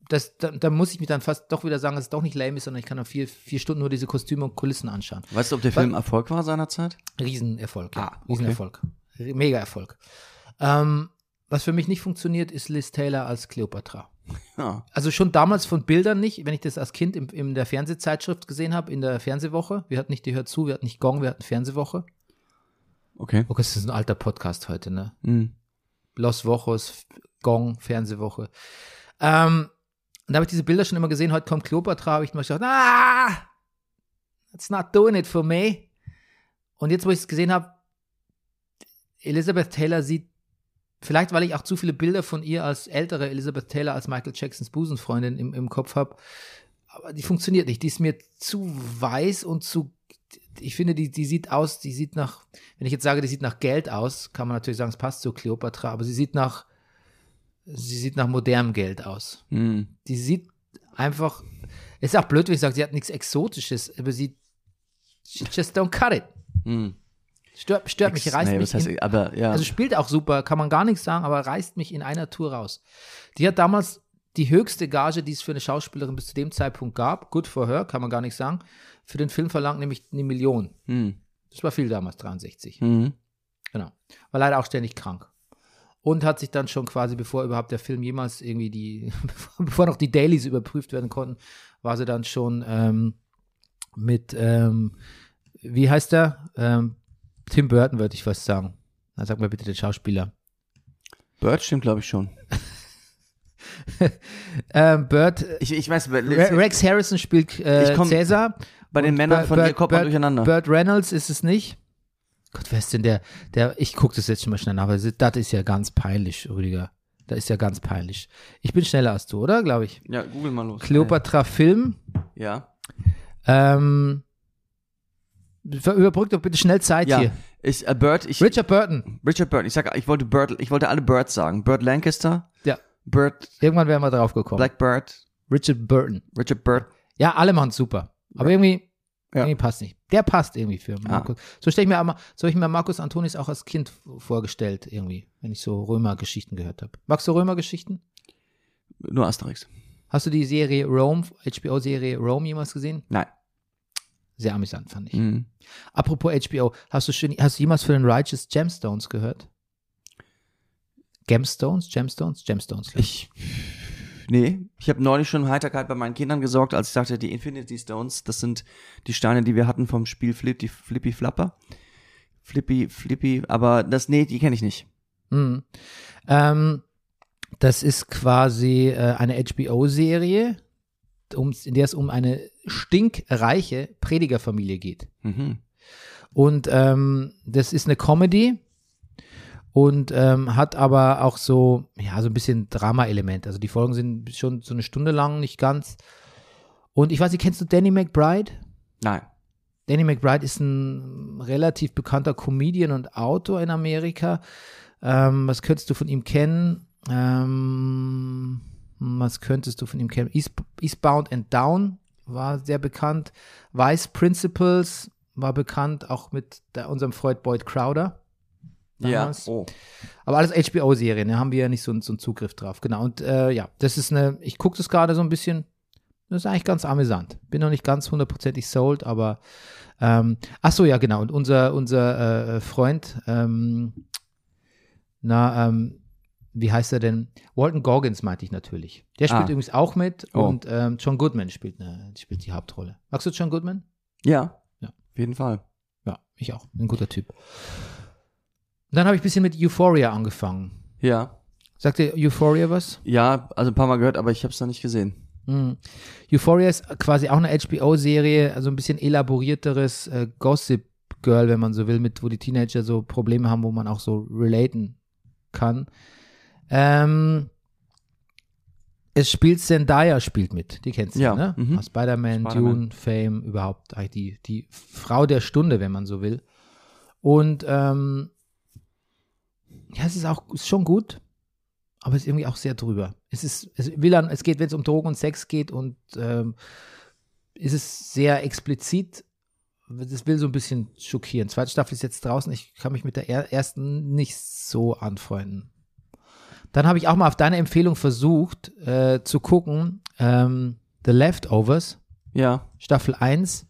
Das, da, da muss ich mich dann fast doch wieder sagen, dass es doch nicht lame ist, sondern ich kann dann vier, vier Stunden nur diese Kostüme und Kulissen anschauen. Weißt du, ob der Film Erfolg war seinerzeit? Riesenerfolg, ja. Ah, okay. Riesenerfolg. Mega Erfolg. Ähm, was für mich nicht funktioniert, ist Liz Taylor als Cleopatra. Ja. Also schon damals von Bildern nicht, wenn ich das als Kind im, in der Fernsehzeitschrift gesehen habe, in der Fernsehwoche. Wir hatten nicht die Hör zu, wir hatten nicht Gong, wir hatten Fernsehwoche. Okay. Okay, das ist ein alter Podcast heute, ne? Mhm. Los Wochos, Gong, Fernsehwoche. Ähm, und da habe ich diese Bilder schon immer gesehen. Heute kommt Cleopatra, habe ich mir gedacht, ah, that's not doing it for me. Und jetzt, wo ich es gesehen habe, Elizabeth Taylor sieht, vielleicht weil ich auch zu viele Bilder von ihr als ältere Elizabeth Taylor als Michael Jacksons Busenfreundin im, im Kopf habe, aber die funktioniert nicht. Die ist mir zu weiß und zu, ich finde, die, die sieht aus, die sieht nach, wenn ich jetzt sage, die sieht nach Geld aus, kann man natürlich sagen, es passt zu Cleopatra, aber sie sieht nach, sie sieht nach modernem Geld aus. Mhm. Die sieht einfach, ist auch blöd, wenn ich sage, sie hat nichts Exotisches, aber sie, she just don't cut it. Mhm. Stört, stört mich, reißt nee, mich. heißt, in, aber ja. also spielt auch super, kann man gar nichts sagen, aber reißt mich in einer Tour raus. Die hat damals die höchste Gage, die es für eine Schauspielerin bis zu dem Zeitpunkt gab, good for her, kann man gar nicht sagen, für den Film verlangt nämlich eine Million. mhm. Das war viel damals, 63. Mhm. Genau. War leider auch ständig krank. Und hat sich dann schon quasi, bevor überhaupt der Film jemals irgendwie die, bevor noch die Dailies überprüft werden konnten, war sie dann schon ähm, mit, ähm, wie heißt der? Ähm, Tim Burton, würde ich fast sagen. Dann sag mal bitte den Schauspieler. Bird stimmt, glaube ich, schon. Ähm, Burt, Ich, ich weiß, Re Rex Harrison spielt äh, komm- Cäsar. Bei den Männern von dir Burt- kommt man durcheinander. Burt Reynolds ist es nicht. Gott, wer ist denn der? der ich gucke das jetzt schon mal schnell nach, aber das ist ja ganz peinlich, Rüdiger. Das ist ja ganz peinlich. Ich bin schneller als du, oder? Glaube ich. ja, google mal los. Cleopatra Film. Ja. Ähm, überbrück doch bitte schnell Zeit Ja. hier. Ich, äh, Bird, ich, Richard Burton. Richard Bird, ich sag, ich wollte Bird, ich wollte alle Birds sagen. Bird Lancaster, Ja. Bird, Irgendwann wären wir drauf gekommen. Blackbird, Richard Burton. Richard Bird. Ja, alle machen super. Aber irgendwie, Ja. irgendwie passt nicht. Der passt irgendwie für Markus. So stelle ich mir aber, so ich mir Markus Antonis auch als Kind vorgestellt, irgendwie, wenn ich so Römer-Geschichten gehört habe. Magst du Römer-Geschichten? Nur Asterix. Hast du die Serie Rome, HBO-Serie Rome jemals gesehen? Nein. Sehr amüsant, fand ich. Mhm. Apropos HBO, hast du, schon, hast du jemals von den Righteous Gemstones gehört? Gemstones? Gemstones? Gemstones. ich. Ich, nee, ich habe neulich schon Heiterkeit bei meinen Kindern gesorgt, als ich sagte, die Infinity Stones, das sind die Steine, die wir hatten vom Spiel Flippy, Flippy Flapper. Flippy, Flippy, aber das, nee, die kenne ich nicht. Mhm. Ähm, das ist quasi äh, eine HBO-Serie, um, in der es um eine stinkreiche Predigerfamilie geht. Mhm. Und ähm, das ist eine Comedy und ähm, hat aber auch so, ja, so ein bisschen Drama-Element. Also die Folgen sind schon so eine Stunde lang, nicht ganz. Und ich weiß nicht, kennst du Danny McBride? Nein. Danny McBride ist ein relativ bekannter Comedian und Autor in Amerika. Ähm, was könntest du von ihm kennen? Ähm, was könntest du von ihm kennen? East, Eastbound and Down war sehr bekannt. Vice Principles war bekannt, auch mit der, unserem Freund Boyd Crowder. Damals. Ja. Oh. Aber alles HBO-Serien, da haben wir ja nicht so, so einen Zugriff drauf. Genau. Und äh, ja, das ist eine, ich gucke das gerade so ein bisschen. Das ist eigentlich ganz amüsant. Bin noch nicht ganz hundertprozentig sold, aber ähm, ach so, ja, genau. Und unser, unser äh, Freund, ähm, na, ähm, wie heißt er denn? Walton Goggins meinte ich natürlich. Der spielt Ah. übrigens auch mit Oh. und ähm, John Goodman spielt, eine, spielt die Hauptrolle. Magst du John Goodman? Ja. Ja. Auf jeden Fall. Ja, ich auch. Ein guter Typ. Und dann habe ich ein bisschen mit Euphoria angefangen. Ja. Sagt dir Euphoria was? Ja, also ein paar Mal gehört, aber ich habe es noch nicht gesehen. Mhm. Euphoria ist quasi auch eine HBO-Serie, also ein bisschen elaborierteres äh, Gossip Girl, wenn man so will, mit wo die Teenager so Probleme haben, wo man auch so relaten kann. Ähm, es spielt Zendaya spielt mit, die kennst du, Ja, ne? mhm. Aus Spider-Man, Spider-Man. Dune, Fame, überhaupt eigentlich die, die Frau der Stunde, wenn man so will. Und ähm, ja, es ist auch ist schon gut, aber es ist irgendwie auch sehr drüber. Es ist, es will dann, es geht, wenn es um Drogen und Sex geht und ähm, ist es sehr explizit. Das will so ein bisschen schockieren. Zweite Staffel ist jetzt draußen. Ich kann mich mit der er ersten nicht so anfreunden. Dann habe ich auch mal auf deine Empfehlung versucht äh, zu gucken. Ähm, The Leftovers, Ja. Staffel 1.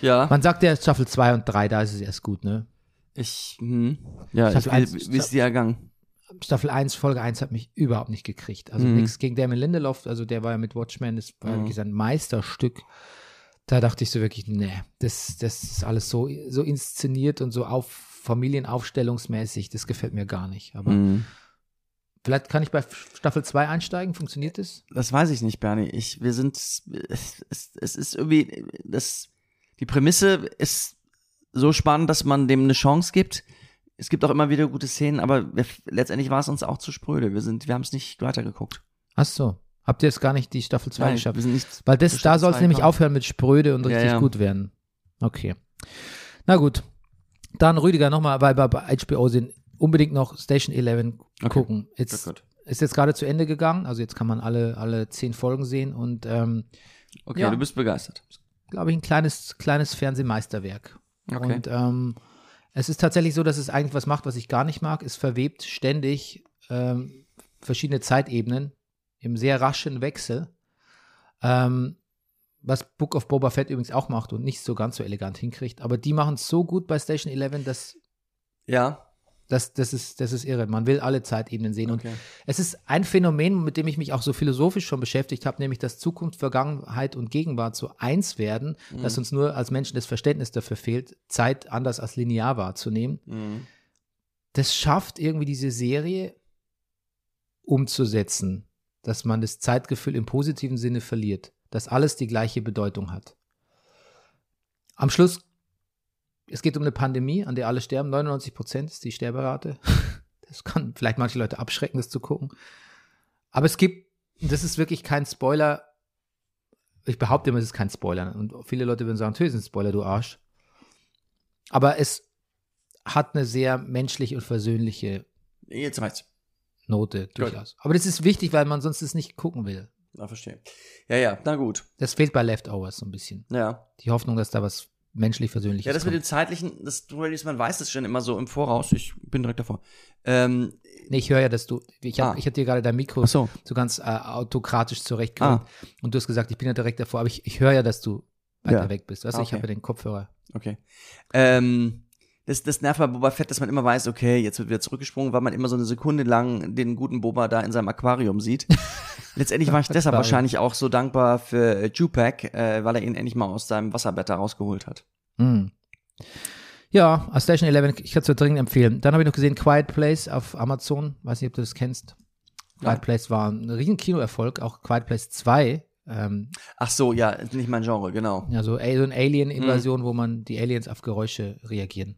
Ja. Man sagt ja Staffel 2 und 3, da ist es erst gut, ne? Ich, hm. Ja, Ich ich will, wie ist die ergangen? Staffel 1, Folge 1 hat mich überhaupt nicht gekriegt. Also Mhm. nichts gegen Damon Lindelof, also der war ja mit Watchmen, das war Mhm. wirklich sein Meisterstück. Da dachte ich so wirklich, nee, das, das ist alles so, so inszeniert und so auf familienaufstellungsmäßig, das gefällt mir gar nicht. Aber Hm. vielleicht kann ich bei Staffel 2 einsteigen, funktioniert das? Das weiß ich nicht, Bernie. Ich, wir sind, es, es, es ist irgendwie, das, die Prämisse ist so spannend, dass man dem eine Chance gibt. Es gibt auch immer wieder gute Szenen, aber wir, letztendlich war es uns auch zu spröde. Wir sind, wir haben es nicht weitergeguckt. Ach so. Habt ihr jetzt gar nicht die Staffel 2 Nein, geschafft? wir sind nicht. Weil das, da soll es nämlich gekommen. aufhören mit Spröde und Ja, richtig ja. gut werden. Okay. Na gut. Dann Rüdiger nochmal, weil wir bei HBO sind, unbedingt noch Station 11 Okay. gucken. Gut. ist jetzt gerade zu Ende gegangen, also jetzt kann man alle, alle zehn Folgen sehen und ähm, Okay, Ja. du bist begeistert. glaube ich ein kleines, kleines Fernsehmeisterwerk. Okay. Und ähm, es ist tatsächlich so, dass es eigentlich was macht, was ich gar nicht mag. Es verwebt ständig ähm, verschiedene Zeitebenen im sehr raschen Wechsel. Ähm, was Book of Boba Fett übrigens auch macht und nicht so ganz so elegant hinkriegt. Aber die machen es so gut bei Station 11, dass Ja. Das, das, ist, das ist irre. Man will alle Zeitebenen sehen. Okay. Und es ist ein Phänomen, mit dem ich mich auch so philosophisch schon beschäftigt habe, nämlich dass Zukunft, Vergangenheit und Gegenwart so eins werden, Mhm. dass uns nur als Menschen das Verständnis dafür fehlt, Zeit anders als linear wahrzunehmen. Mhm. Das schafft irgendwie diese Serie umzusetzen, dass man das Zeitgefühl im positiven Sinne verliert, dass alles die gleiche Bedeutung hat. Am Schluss, es geht um eine Pandemie, an der alle sterben. 99 Prozent ist die Sterberate. Das kann vielleicht manche Leute abschrecken, das zu gucken. Aber es gibt, das ist wirklich kein Spoiler. Ich behaupte immer, es ist kein Spoiler. Und viele Leute würden sagen, natürlich ist ein Spoiler, du Arsch. Aber es hat eine sehr menschliche und versöhnliche Jetzt reicht's. Note durchaus. Aber das ist wichtig, weil man sonst es nicht gucken will. Na, verstehe. Ja, ja, na gut. Das fehlt bei Leftovers so ein bisschen. Ja. Die Hoffnung, dass da was menschlich Versöhnliches Ja, das mit dem kommt. zeitlichen, das ist, man weiß das schon immer so im Voraus. Ich bin direkt davor. Ähm, Nee, ich höre ja, dass du, ich habe Ah. ich hab dir gerade dein Mikro so. so ganz äh, autokratisch zurechtgerückt. Ah. Und du hast gesagt, ich bin ja direkt davor, aber ich, ich höre ja, dass du weiter Ja. weg bist. Weißt du, ich Okay. habe ja den Kopfhörer. Okay. Ähm, das, das nervt bei Boba Fett, dass man immer weiß, okay, jetzt wird wieder zurückgesprungen, weil man immer so eine Sekunde lang den guten Boba da in seinem Aquarium sieht. Letztendlich war ich deshalb wahrscheinlich auch so dankbar für äh, Tupac, äh, weil er ihn endlich mal aus seinem Wasserbett da rausgeholt hat. Hm. Ja, Station 11, ich kann es dir dringend empfehlen. Dann habe ich noch gesehen Quiet Place auf Amazon. Weiß nicht, ob du das kennst. Quiet Ja. Place war ein riesen Kinoerfolg. Auch Quiet Place 2. Ähm, Ach so, ja, ist nicht mein Genre, genau. ja, so, so eine Alien-Invasion, wo man die Aliens auf Geräusche reagieren.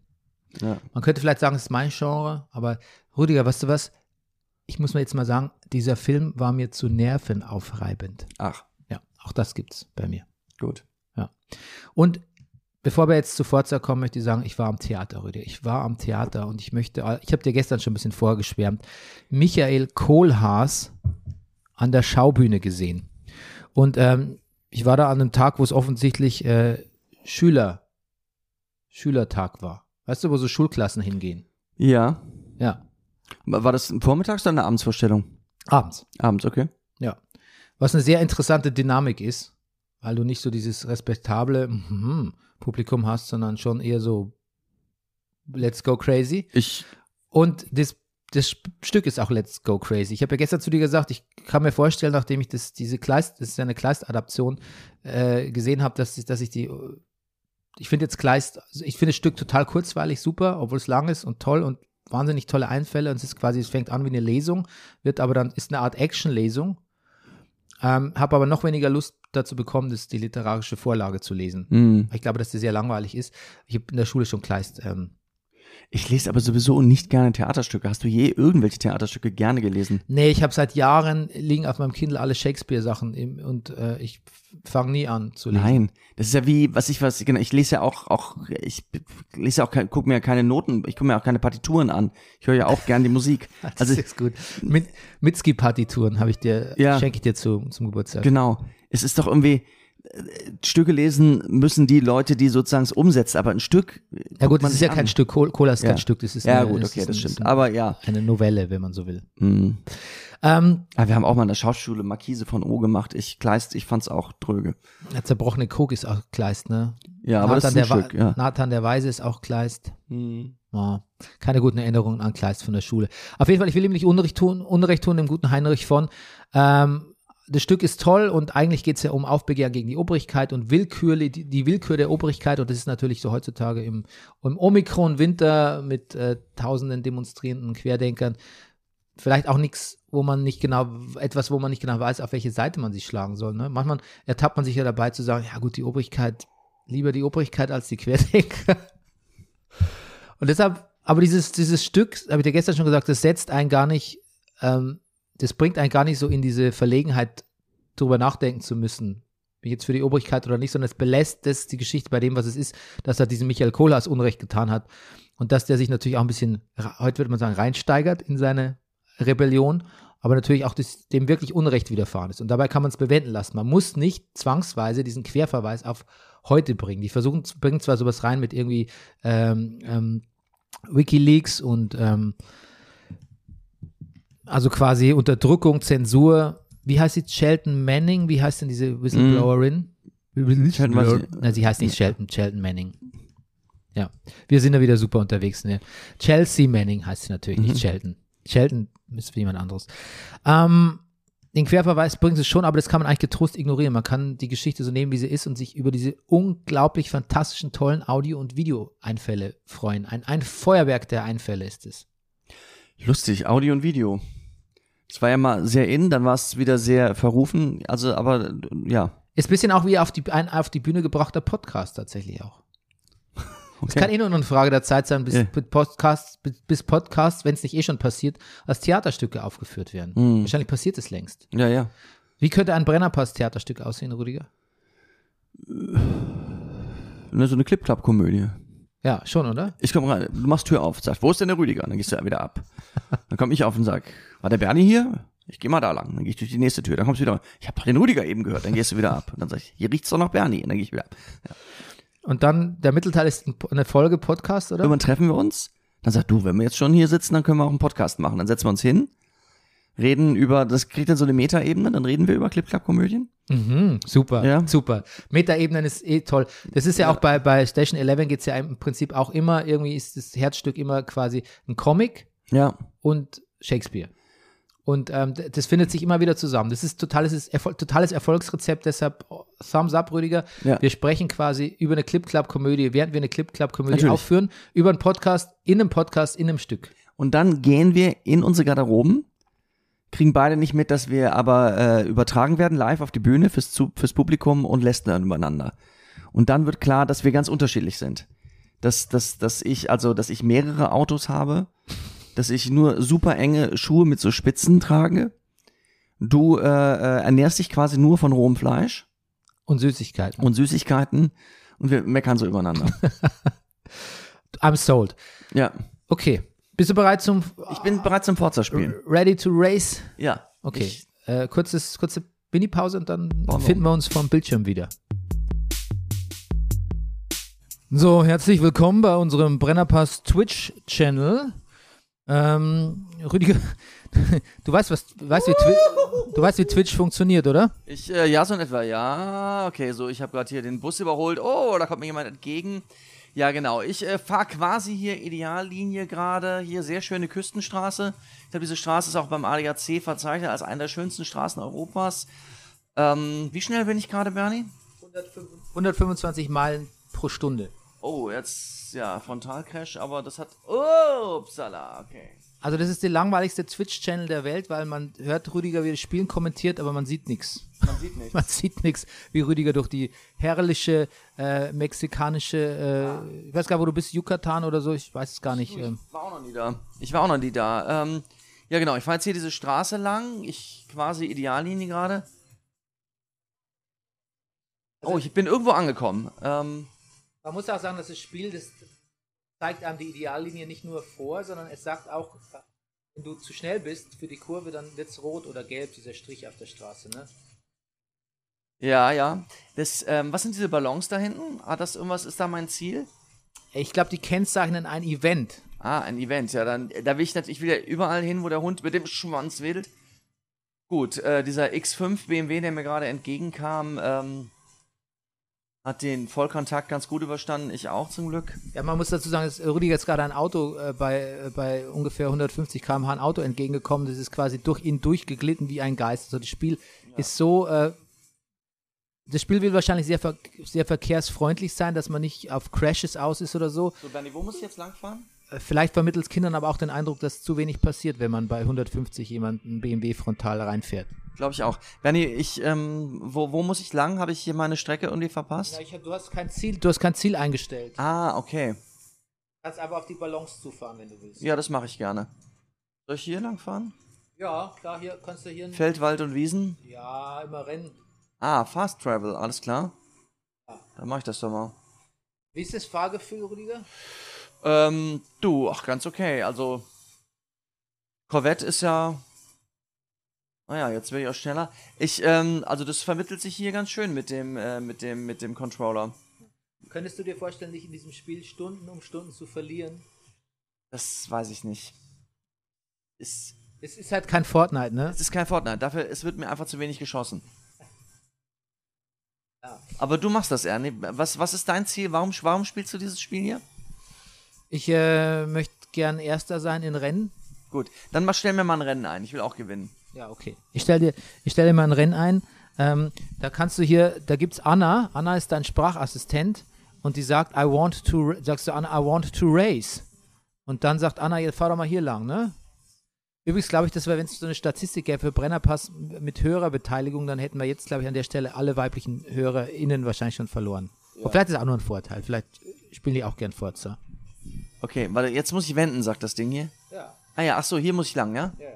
Ja. Man könnte vielleicht sagen, es ist mein Genre, aber Rüdiger, weißt du was? Ich muss mir jetzt mal sagen, dieser Film war mir zu nervenaufreibend. Ach, Ja, auch das gibt's bei mir. gut. Und bevor wir jetzt zu Forza kommen, möchte ich sagen, ich war am Theater, Rüdiger. Ich war am Theater und ich möchte, ich habe dir gestern schon ein bisschen vorgeschwärmt, Michael Kohlhaas an der Schaubühne gesehen. Und ähm, ich war da an einem Tag, wo es offensichtlich äh, Schüler, Schülertag war. Weißt du, wo so Schulklassen hingehen? Ja. Ja, War das ein Vormittags- oder eine Abendsvorstellung? abends. Abends, okay. Ja. Was eine sehr interessante Dynamik ist, weil du nicht so dieses respektable mhm, Publikum hast, sondern schon eher so Let's go crazy. Ich, Und das, das Stück ist auch Let's Go Crazy. Ich habe ja gestern zu dir gesagt, ich kann mir vorstellen, nachdem ich das, diese Kleist, das ist ja eine Kleist-Adaption, äh, gesehen habe, dass, dass ich die, ich finde jetzt Kleist, also ich finde das Stück total kurzweilig, super, obwohl es lang ist und toll und wahnsinnig tolle Einfälle und es ist quasi, es fängt an wie eine Lesung, wird aber dann, ist eine Art Action-Lesung. Ähm, habe aber noch weniger Lust dazu bekommen, das, die literarische Vorlage zu lesen. hm. Ich glaube, dass die sehr langweilig ist. Ich habe in der Schule schon Kleist ähm, ich lese aber sowieso nicht gerne Theaterstücke. Hast du je irgendwelche Theaterstücke gerne gelesen? Nee, ich habe seit Jahren liegen auf meinem Kindle alle Shakespeare-Sachen und äh, ich fange nie an zu lesen. Nein, das ist ja wie, was ich was, genau, ich lese ja auch, auch, ich lese ja auch, kein- guck mir ja keine Noten, ich gucke mir auch keine Partituren an. Ich höre ja auch gern die Musik. Das Also, ist gut. Mit, Mitski-Partituren habe ich dir, Ja. schenke ich dir zu, zum Geburtstag. genau. Es ist doch irgendwie, Stücke lesen müssen die Leute, die sozusagen es umsetzen, aber ein Stück. äh, ja gut, das ist ja kein an. Stück, Col- Cola ist Ja. kein Stück, das ist Ja, eine, gut, das okay, das ein- stimmt. ein- Aber ja. eine Novelle, wenn man so will. Hm. Ähm, Ah, wir haben auch mal in der Schauschule Markise von O gemacht. Ich Kleist, ich fand's auch dröge. der zerbrochene Krug ist auch Kleist, ne? Ja, aber das ist ein Stück, ja. Nathan der Weise ist auch Kleist. Hm. Ja, keine guten Erinnerungen an Kleist von der Schule. Auf jeden Fall, ich will ihm nicht Unrecht tun, Unrecht tun dem guten Heinrich von. Ähm, das Stück ist toll und eigentlich geht es ja um Aufbegehren gegen die Obrigkeit und Willkür, die, die Willkür der Obrigkeit. Und das ist natürlich so heutzutage im, im Omikron-Winter mit äh, tausenden demonstrierenden Querdenkern vielleicht auch nichts, wo man nicht genau, etwas, wo man nicht genau weiß, auf welche Seite man sich schlagen soll. Ne? Manchmal ertappt man sich ja dabei zu sagen, ja gut, die Obrigkeit, lieber die Obrigkeit als die Querdenker. Und deshalb, aber dieses, dieses Stück, habe ich dir gestern schon gesagt, das setzt einen gar nicht, ähm, das bringt einen gar nicht so in diese Verlegenheit, darüber nachdenken zu müssen, jetzt für die Obrigkeit oder nicht, sondern es belässt das die Geschichte bei dem, was es ist, dass er diesem Michael Kohlhaas Unrecht getan hat und dass der sich natürlich auch ein bisschen, heute würde man sagen, reinsteigert in seine Rebellion, aber natürlich auch das, dem wirklich Unrecht widerfahren ist. Und dabei kann man es bewenden lassen. Man muss nicht zwangsweise diesen Querverweis auf heute bringen. Die versuchen, bringen zwar sowas rein mit irgendwie ähm, ähm, Wikileaks und ähm, also quasi Unterdrückung, Zensur. Wie heißt sie? Shelton Manning? Wie heißt denn diese Whistleblowerin? Weiß ich- Na, sie heißt nicht Shelton, Shelton Manning. Ja, wir sind da wieder super unterwegs. Ne? Chelsea Manning heißt sie natürlich, nicht Shelton. Shelton ist für jemand anderes. Ähm, den Querverweis bringt es schon, aber das kann man eigentlich getrost ignorieren. Man kann die Geschichte so nehmen, wie sie ist und sich über diese unglaublich fantastischen, tollen Audio- und Videoeinfälle freuen. Ein, ein Feuerwerk der Einfälle ist es. Lustig, Audio und Video. Es war ja mal sehr in, dann war es wieder sehr verrufen. Also, aber ja. Ist ein bisschen auch wie auf die, ein auf die Bühne gebrachter Podcast tatsächlich auch. Es Okay. kann eh nur eine Frage der Zeit sein, bis Ja. Podcasts, bis, Podcasts, wenn es nicht eh schon passiert, als Theaterstücke aufgeführt werden. Hm. Wahrscheinlich passiert es längst. Ja, ja. Wie könnte ein Brennerpass-Theaterstück aussehen, Rüdiger? Ne, so eine Clip-Clap-Komödie. Ja, schon, oder? Ich komme rein, du machst Tür auf, sagst, wo ist denn der Rüdiger? Dann gehst du ja wieder ab. Dann komme ich auf und sag, war der Bernie hier? Ich gehe mal da lang. Dann gehe ich durch die nächste Tür. Dann kommst du wieder. Ich habe doch den Rüdiger eben gehört. Dann gehst du wieder ab. Und dann sag ich, hier riecht's doch nach Bernie. Und dann gehe ich wieder ab. Und dann, der Mittelteil ist ein- eine Folge Podcast, oder? Irgendwann treffen wir uns. Dann sagt du, wenn wir jetzt schon hier sitzen, dann können wir auch einen Podcast machen. Dann setzen wir uns hin, reden über, das kriegt dann so eine Metaebene, dann reden wir über Clip-Clap-Komödien. Mhm, super, Ja. super. Metaebenen ist eh toll. Das ist ja, auch bei, bei Station 11 geht's ja im Prinzip auch immer, irgendwie ist das Herzstück immer quasi ein Comic Ja. und Shakespeare. Und ähm, das findet sich immer wieder zusammen. Das ist totales, Erfol totales Erfolgsrezept, deshalb Thumbs up, Rüdiger. Ja. Wir sprechen quasi über eine Clip-Club-Komödie, während wir eine Clip-Club-Komödie aufführen, über einen Podcast, in einem Podcast, in einem Stück. Und dann gehen wir in unsere Garderoben, kriegen beide nicht mit, dass wir aber äh, übertragen werden live auf die Bühne fürs, fürs Publikum und lästern übereinander. Und dann wird klar, dass wir ganz unterschiedlich sind. Dass, dass, dass ich, also, dass ich mehrere Autos habe, dass ich nur super enge Schuhe mit so Spitzen trage. Du äh, äh, ernährst dich quasi nur von rohem Fleisch Und Süßigkeiten. und Süßigkeiten und wir meckern so übereinander. I'm sold. ja. Okay. Bist du bereit zum Ich bin bereit zum Forza-Spielen. Ready to Race? Ja. Okay. Ich, äh, kurzes, kurze Mini-Pause und dann wir finden wir uns vom Bildschirm wieder. So, herzlich willkommen bei unserem Brennerpass Twitch-Channel. Ähm, Rüdiger, du weißt, was, weißt, wie Twi du weißt, wie Twitch funktioniert, oder? Ich, äh, ja, so in etwa, ja. Okay, so, ich habe gerade hier den Bus überholt. Oh, da kommt mir jemand entgegen. Ja, genau. Ich äh, fahre quasi hier Ideallinie gerade. Hier sehr schöne Küstenstraße. Ich glaube, diese Straße ist auch beim ADAC verzeichnet als eine der schönsten Straßen Europas. Ähm, wie schnell bin ich gerade, Bernie? 125 Meilen pro Stunde. Oh, jetzt, ja, Frontalcrash, aber das hat. Oh, upsala, okay. Also das ist der langweiligste Twitch-Channel der Welt, weil man hört Rüdiger, wie das Spielen kommentiert, aber man sieht nichts. Man sieht nichts. Man sieht nichts, wie Rüdiger durch die herrliche äh, mexikanische, äh, ich weiß gar nicht, wo du bist, Yucatan oder so, ich weiß es gar nicht. Ähm, Ich war auch noch nie da. Ich war auch noch nie da. Ähm, ja, genau. Ich fahre jetzt hier diese Straße lang. Ich quasi Ideallinie gerade. Oh, ich bin irgendwo angekommen. Ähm, man muss auch sagen, dass das Spiel, das zeigt einem die Ideallinie nicht nur vor, sondern es sagt auch, wenn du zu schnell bist für die Kurve, dann wird es rot oder gelb, dieser Strich auf der Straße. Ne? ja, ja. Das, ähm, was sind diese Ballons da hinten? Ah, das irgendwas ist da mein Ziel? Ich glaube, die kennzeichnen ein Event. Ah, ein Event. Ja, dann, da will ich natürlich wieder überall hin, wo der Hund mit dem Schwanz wedelt. Gut, äh, dieser X5 BMW, der mir gerade entgegenkam, ähm, hat den Vollkontakt ganz gut überstanden. Ich auch zum Glück. Ja, man muss dazu sagen, dass Rüdiger jetzt gerade ein Auto äh, bei, äh, bei ungefähr 150 km/h ein Auto entgegengekommen. Das ist quasi durch ihn durchgeglitten wie ein Geist. Also das Spiel ist so. Äh, das Spiel will wahrscheinlich sehr, ver sehr verkehrsfreundlich sein, dass man nicht auf Crashes aus ist oder so. So, Bernie, wo muss ich jetzt langfahren? Vielleicht vermittelt es Kindern aber auch den Eindruck, dass zu wenig passiert, wenn man bei 150 jemanden BMW frontal reinfährt. Glaube ich auch. Bernie, ich, ähm, wo, wo muss ich lang? Habe ich hier meine Strecke irgendwie verpasst? ich hab, du hast kein Ziel, du hast kein Ziel eingestellt. Ah, okay. Du kannst aber auf die Ballons zufahren, wenn du willst. Ja, das mache ich gerne. Soll ich hier lang fahren? Ja, klar, hier kannst du hier. Feld, Wald und Wiesen? Ja, immer rennen. Ah, Fast Travel, alles klar. Dann mache ich das doch mal. Wie ist das Fahrgefühl, Rüdiger? Ähm, du, ach, ganz okay. Also, Corvette ist ja. Naja, jetzt werde ich auch schneller. Ich, ähm, also das vermittelt sich hier ganz schön mit dem, äh, mit dem, mit dem Controller. Könntest du dir vorstellen, dich in diesem Spiel Stunden um Stunden zu verlieren? Das weiß ich nicht. Ist, Es ist halt kein Fortnite, ne? es ist kein Fortnite. Dafür, es wird mir einfach zu wenig geschossen. Ja. Aber du machst das, Ernie. Was, was ist dein Ziel? Warum, warum spielst du dieses Spiel hier? Ich äh, möchte gern Erster sein in Rennen. Gut, dann mal stell mir mal ein Rennen ein. Ich will auch gewinnen. Ja, okay. Ich stelle dir, ich stell dir mal ein Rennen ein. Ähm, da kannst du hier, da gibt's Anna. Anna ist dein Sprachassistent und die sagt, I want to, sagst du Anna, I want to race. Und dann sagt Anna, jetzt fahr doch mal hier lang, ne? Übrigens glaube ich, dass wir, wenn es so eine Statistik gäbe für Brennerpass mit Hörerbeteiligung, dann hätten wir jetzt, glaube ich, an der Stelle alle weiblichen HörerInnen wahrscheinlich schon verloren. Aber vielleicht ist es auch nur ein Vorteil. Vielleicht spielen die auch gern Forza. Okay, warte, jetzt muss ich wenden, sagt das Ding hier. Ja. Ah ja, ach so, hier muss ich lang, ja? Ja.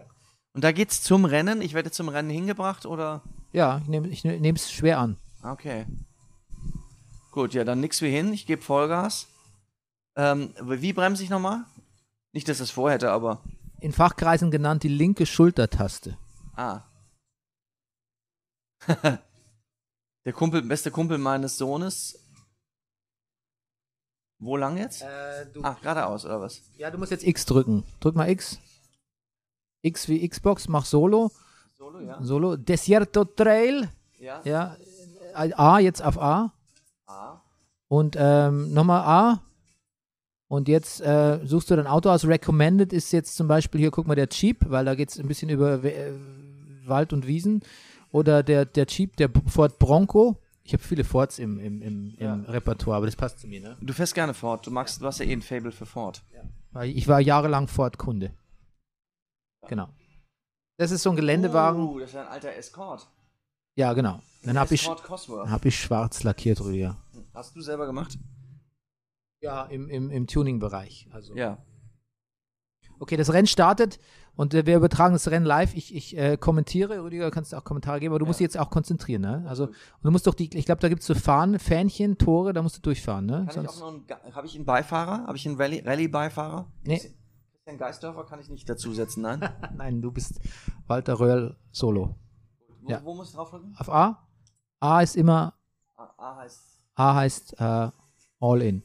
Und da geht's zum Rennen. Ich werde zum Rennen hingebracht oder? Ja, ich nehme ich nehme es schwer an. Okay. Gut, ja, dann nix wie hin. Ich gebe Vollgas. Ähm, wie bremse ich nochmal? Nicht, dass es vorhätte, aber. In Fachkreisen genannt die linke Schultertaste. Ah. Der Kumpel, beste Kumpel meines Sohnes. Wo lang jetzt? Äh, du, Ah, geradeaus, oder was? Ja, du musst jetzt X drücken. Drück mal X. X wie Xbox, mach Solo. Solo, ja. Solo. Desierto Trail. Ja. Ja. A, jetzt auf A. Ah. Und ähm, nochmal A. Und jetzt äh, suchst du dein Auto aus. Recommended ist jetzt zum Beispiel hier, guck mal, der Jeep, weil da geht es ein bisschen über äh, Wald und Wiesen. Oder der, der Jeep, der Ford Bronco. Ich habe viele Fords im, im, im, Ja. im Repertoire, aber das passt zu mir, ne? Du fährst gerne Ford. Du magst, du hast ja eh ein Fable für Ford. Weil Ich war jahrelang Ford-Kunde. Genau. Das ist so ein Geländewagen. Uh, das ist ein alter Escort. Ja, genau. Dann habe ich, hab ich schwarz lackiert, Rüdiger. Hast du selber gemacht? Ja, im, im, im Tuning-Bereich. Also. Ja. Okay, das Rennen startet und äh, wir übertragen das Rennen live. Ich, ich äh, kommentiere, Rüdiger, kannst du auch Kommentare geben, aber du musst dich jetzt auch konzentrieren, ne? Also, und du musst doch die, ich glaube, da gibt es so Fahnen, Fähnchen, Tore, da musst du durchfahren, ne? Kann ich auch Sonst, noch einen, Ga- habe ich einen Beifahrer? Habe ich einen Rallye- Rallye-Beifahrer? Nee. Christian Geisdörfer kann ich nicht dazusetzen, nein. nein, du bist Walter Röhrl Solo. Wo, Ja. wo muss ich draufdrücken? Auf A? A ist immer, A, A heißt. A heißt äh, All in.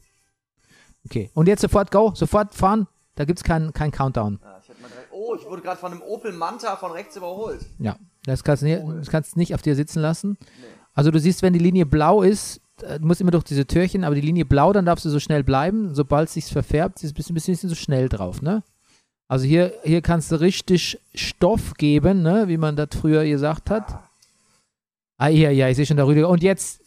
Okay, und jetzt sofort go, sofort fahren, da gibt es keinen kein Countdown. Ah, ich hätte mal direkt, oh, ich wurde gerade von einem Opel Manta von rechts überholt. Ja, das kannst du nicht, das kannst du nicht auf dir sitzen lassen. Also du siehst, wenn die Linie blau ist, äh, du musst immer durch diese Türchen, aber die Linie blau, dann darfst du so schnell bleiben. Sobald es sich verfärbt, ist es ein bisschen, bisschen so schnell drauf, ne? Also hier, hier kannst du richtig Stoff geben, ne? Wie man das früher gesagt hat. Ah, ja, ja, ich sehe schon der Rüdiger. Und jetzt,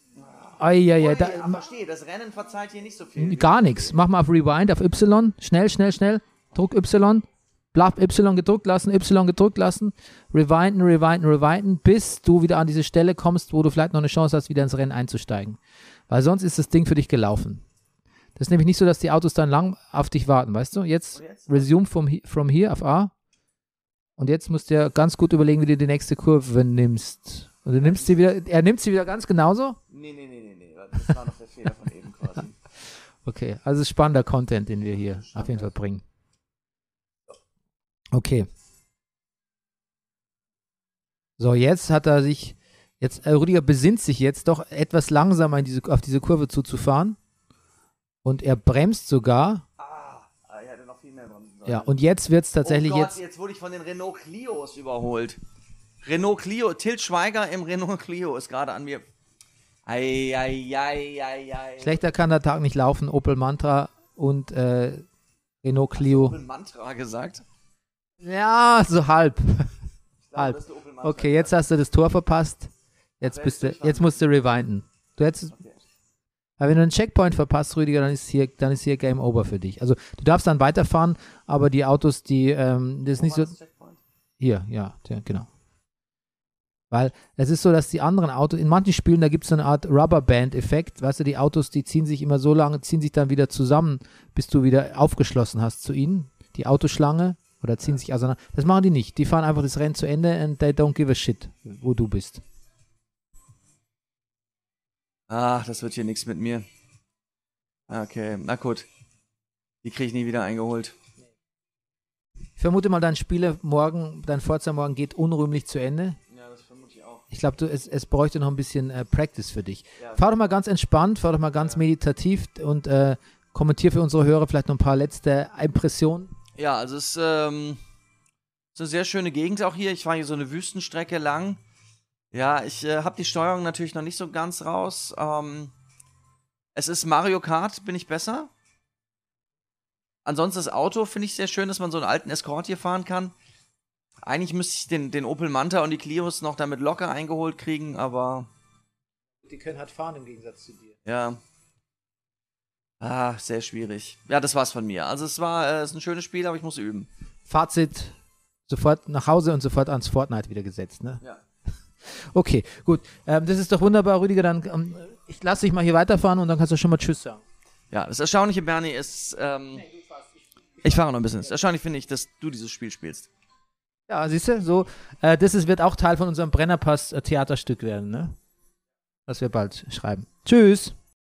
ah, ja, ja, da, verstehe, das Rennen verzeiht hier nicht so viel. Gar nichts. Mach mal auf Rewind, auf Y. Schnell, schnell, schnell. Druck Y. Y gedrückt lassen, Y gedrückt lassen. Rewinden, rewinden, rewinden, bis du wieder an diese Stelle kommst, wo du vielleicht noch eine Chance hast, wieder ins Rennen einzusteigen. Weil sonst ist das Ding für dich gelaufen. Das ist nämlich nicht so, dass die Autos dann lang auf dich warten, weißt du? Jetzt resume from, he- from here auf A. Und jetzt musst du dir ganz gut überlegen, wie du die nächste Kurve nimmst. Und du nimmst sie wieder, er nimmt sie wieder ganz genauso? Nee, nee, nee, nee, nee. Das war noch der Fehler von eben quasi. Okay, also es ist spannender Content, den wir hier auf jeden Fall bringen. Okay. So, jetzt hat er sich, jetzt, äh, Rüdiger besinnt sich jetzt doch etwas langsamer diese, auf diese Kurve zuzufahren. Und er bremst sogar. Ah, er hätte noch viel mehr bremsen sollen. Ja, und jetzt wird es tatsächlich oh Gott, jetzt. jetzt wurde ich von den Renault Clios überholt. Renault Clio, Tilt Schweiger im Renault Clio ist gerade an mir. Ei, ei, ei, ei, ei. Schlechter kann der Tag nicht laufen. Opel Mantra und äh, Renault Clio. Opel Mantra gesagt. Ja, so halb. Halb. Okay, jetzt hast du das Tor verpasst. Jetzt bist ist du, jetzt musst du rewinden. Du hättest, aber wenn du einen Checkpoint verpasst, Rüdiger, dann ist hier, dann ist hier Game Over für dich. Also du darfst dann weiterfahren, aber die Autos, die, ähm, das ist nicht so. Hier, ja, der, genau. Weil es ist so, dass die anderen Autos, in manchen Spielen, da gibt es so eine Art Rubberband-Effekt. Weißt du, die Autos, die ziehen sich immer so lange, ziehen sich dann wieder zusammen, bis du wieder aufgeschlossen hast zu ihnen. Die Autoschlange oder ziehen sich auseinander. Das machen die nicht. Die fahren einfach das Rennen zu Ende and they don't give a shit, wo du bist. Ach, das wird hier nichts mit mir. Okay, na gut. Die kriege ich nie wieder eingeholt. Ich vermute mal, dein Spiele morgen, dein Forza morgen geht unrühmlich zu Ende. Ja, das vermute ich auch. Ich glaube, es, es bräuchte noch ein bisschen äh, Practice für dich. Ja. Fahr doch mal ganz entspannt, fahr doch mal ganz meditativ und äh, kommentier für unsere Hörer vielleicht noch ein paar letzte Impressionen. Ja, also es ist, ähm, ist eine sehr schöne Gegend auch hier. Ich fahre hier so eine Wüstenstrecke lang. Ja, ich äh, habe die Steuerung natürlich noch nicht so ganz raus. Ähm, es ist Mario Kart, bin ich besser? Ansonsten das Auto finde ich sehr schön, dass man so einen alten Escort hier fahren kann. Eigentlich müsste ich den, den Opel Manta und die Clios noch damit locker eingeholt kriegen, aber Die können halt fahren im Gegensatz zu dir. ja. Ah, sehr schwierig. Ja, das war's von mir. Also es war äh, es ist ein schönes Spiel, aber ich muss üben. Fazit, sofort nach Hause und sofort ans Fortnite wieder gesetzt, ne? Ja. Okay, gut. Ähm, das ist doch wunderbar, Rüdiger. Dann, ähm, ich lasse dich mal hier weiterfahren und dann kannst du schon mal Tschüss sagen. Ja, das Erstaunliche, Bernie, ist, ähm, ich fahre noch ein bisschen. Das Erstaunlich finde ich, dass du dieses Spiel spielst. Ja, siehst du, so, äh, das ist, wird auch Teil von unserem Brennerpass-Theaterstück werden, ne? Was wir bald schreiben. Tschüss.